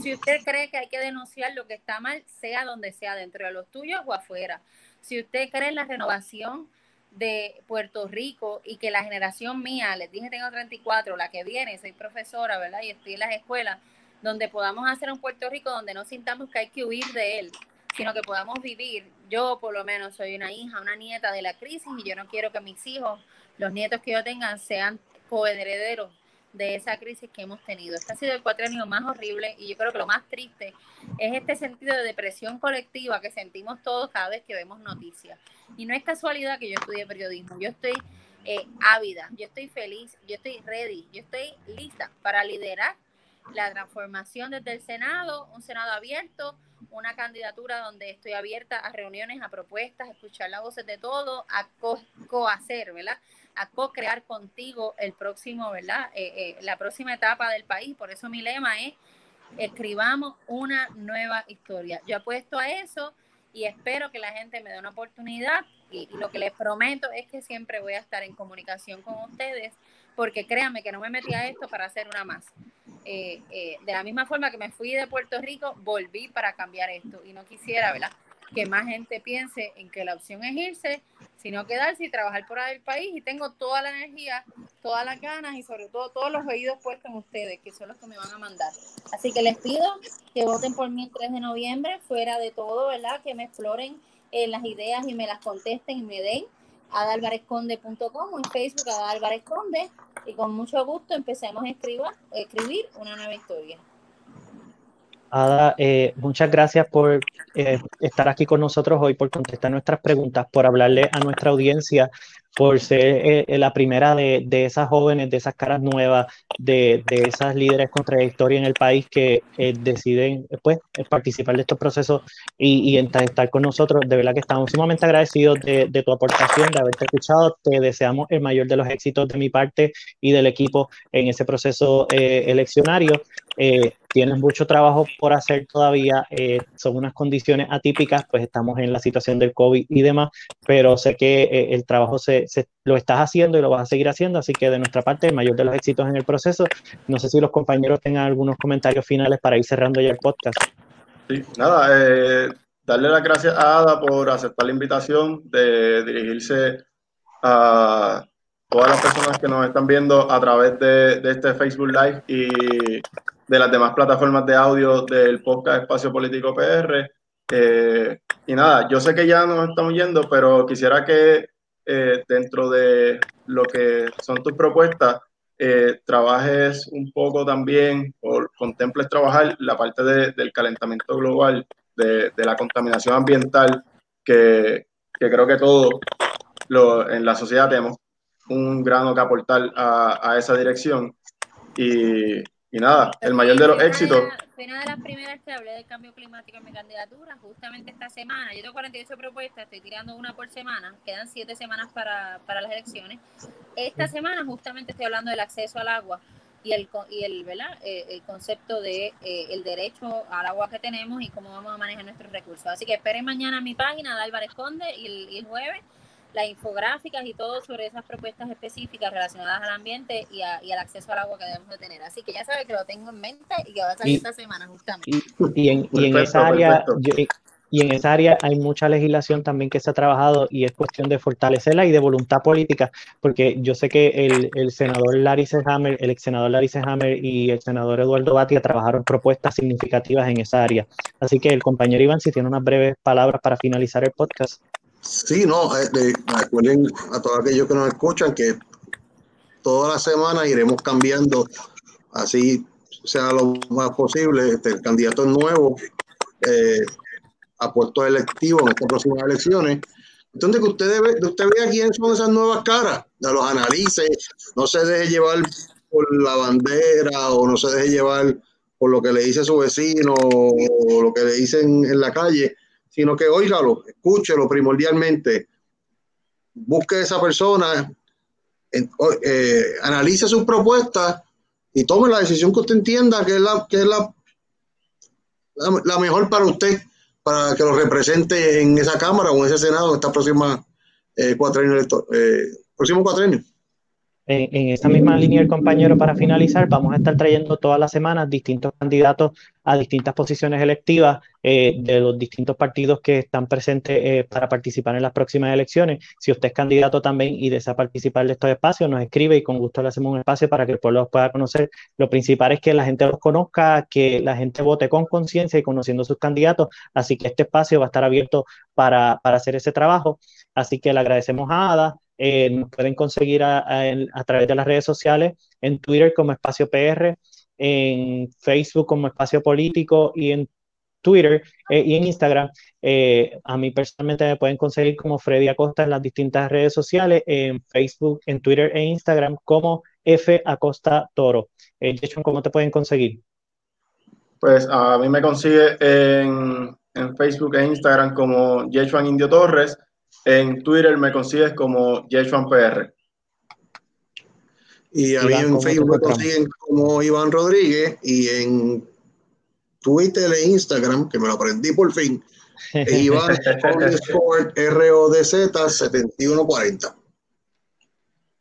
Si usted cree que hay que denunciar lo que está mal, sea donde sea, dentro de los tuyos o afuera. Si usted cree en la renovación de Puerto Rico y que la generación mía, les dije tengo 34, la que viene, soy profesora, ¿verdad? Y estoy en las escuelas, donde podamos hacer un Puerto Rico donde no sintamos que hay que huir de él, sino que podamos vivir. Yo por lo menos soy una hija, una nieta de la crisis y yo no quiero que mis hijos, los nietos que yo tengan, sean coherederos de esa crisis que hemos tenido. Este ha sido el cuatrenio más horrible y yo creo que lo más triste es este sentido de depresión colectiva que sentimos todos cada vez que vemos noticias. Y no es casualidad que yo estudie periodismo, yo estoy eh, ávida, yo estoy feliz, yo estoy ready, yo estoy lista para liderar la transformación desde el Senado, un Senado abierto, una candidatura donde estoy abierta a reuniones, a propuestas, a escuchar las voces de todos, a co-hacer, ¿verdad? A co-crear contigo el próximo, ¿verdad? Eh, eh, la próxima etapa del país. Por eso mi lema es, escribamos una nueva historia. Yo apuesto a eso y espero que la gente me dé una oportunidad y, lo que les prometo es que siempre voy a estar en comunicación con ustedes porque créanme que no me metí a esto para hacer una más. Eh, eh, de la misma forma que me fui de Puerto Rico, volví para cambiar esto y no quisiera, ¿verdad? Que más gente piense en que la opción es irse, sino quedarse y trabajar por el país y tengo toda la energía, todas las ganas y sobre todo todos los oídos puestos en ustedes, que son los que me van a mandar. Así que les pido que voten por mí el 3 de noviembre, fuera de todo, ¿verdad? Que me exploren en las ideas y me las contesten y me den adalvarezconde.com o en Facebook Conde y con mucho gusto empecemos a escribir, escribir una nueva historia. Ada, eh, muchas gracias por eh, estar aquí con nosotros hoy, por contestar nuestras preguntas, por hablarle a nuestra audiencia por ser eh, eh, la primera de, de, esas jóvenes, de esas caras nuevas, de, de esas líderes con trayectoria en el país que eh, deciden pues, participar de estos procesos y, y, estar con nosotros. De verdad que estamos sumamente agradecidos de, de, tu aportación, de haberte escuchado. Te deseamos el mayor de los éxitos de mi parte y del equipo en ese proceso eleccionario. Tienes mucho trabajo por hacer todavía, son unas condiciones atípicas, pues estamos en la situación del COVID y demás, pero sé que el trabajo se, lo estás haciendo y lo vas a seguir haciendo, así que de nuestra parte, el mayor de los éxitos en el proceso. No sé si los compañeros tengan algunos comentarios finales para ir cerrando ya el podcast. Sí, nada, eh, darle las gracias a Ada por aceptar la invitación de dirigirse a todas las personas que nos están viendo a través de, este Facebook Live y de las demás plataformas de audio del podcast Espacio Político PR. Eh, y nada, yo sé que ya nos estamos yendo, pero quisiera que eh, dentro de lo que son tus propuestas, eh, trabajes un poco también o contemples trabajar la parte del calentamiento global, de, la contaminación ambiental, que, creo que todos en la sociedad tenemos un grano que aportar a, esa dirección. Y, y nada, el mayor de los éxitos. Fui una de las primeras que hablé del cambio climático en mi candidatura, justamente esta semana. Yo tengo 48 propuestas, estoy tirando una por semana, quedan 7 semanas para, para las elecciones. Esta semana justamente estoy hablando del acceso al agua y el, y el, ¿verdad? Eh, el concepto de eh, el derecho al agua que tenemos y cómo vamos a manejar nuestros recursos. Así que esperen mañana mi página de Álvarez Conde y el, y el jueves las infográficas y todo sobre esas propuestas específicas relacionadas al ambiente y, y, al acceso al agua que debemos de tener. Así que ya sabes que lo tengo en mente y que va a salir esta semana justamente. Y, en, y en, esa área, y en esa área hay mucha legislación también que se ha trabajado y es cuestión de fortalecerla y de voluntad política, porque yo sé que el, el senador Larry Hammer, el ex senador Larry Hammer y el senador Eduardo Batia trabajaron propuestas significativas en esa área. Así que el compañero Iván, si tiene unas breves palabras para finalizar el podcast. Sí, no, eh, recuerden a todos aquellos que nos escuchan que toda la semana iremos cambiando, así sea lo más posible, este, el candidato nuevo. Eh, a puestos electivos en estas próximas elecciones. Entonces, que usted, debe, usted vea quién son esas nuevas caras, los analice, no se deje llevar por la bandera o no se deje llevar por lo que le dice su vecino o lo que le dicen en la calle, sino que óigalo, escúchelo primordialmente, busque a esa persona, eh, analice sus propuestas y tome la decisión que usted entienda que es la, que es la, la mejor para usted para que lo represente en esa Cámara o en ese Senado en esta próxima eh, cuatro años, eh, próximo cuatro en, esa misma línea compañero para finalizar, vamos a estar trayendo todas las semanas distintos candidatos a distintas posiciones electivas eh, de los distintos partidos que están presentes eh, para participar en las próximas elecciones. Si usted es candidato también y desea participar de estos espacios, nos escribe y con gusto le hacemos un espacio para que el pueblo los pueda conocer. Lo principal es que la gente los conozca, que la gente vote con conciencia y conociendo sus candidatos. Así que este espacio va a estar abierto para, para hacer ese trabajo. Así que le agradecemos a Ada eh, nos pueden conseguir a, través de las redes sociales, en Twitter como Espacio PR, en Facebook como Espacio Político y en Twitter eh, y en Instagram. Eh, a mí personalmente me pueden conseguir como Freddy Acosta en las distintas redes sociales, en Facebook, en Twitter e Instagram como F Acosta Toro. Eh, ¿cómo te pueden conseguir? Pues a mí me consigue en, en Facebook e Instagram como Yechuan Indio Torres en Twitter me consigues como PR. Y a mí en Facebook me consiguen como Iván Rodríguez y en Twitter e Instagram, que me lo aprendí por fin, *laughs* Iván RODZ 7140.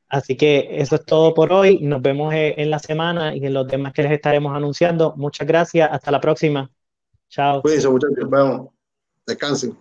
Así que eso es todo por hoy. Nos vemos eh, en la semana y en los demás que les estaremos anunciando. Muchas gracias. Hasta la próxima. Chao. Cuídense, muchachos. Nos vemos. Descansen.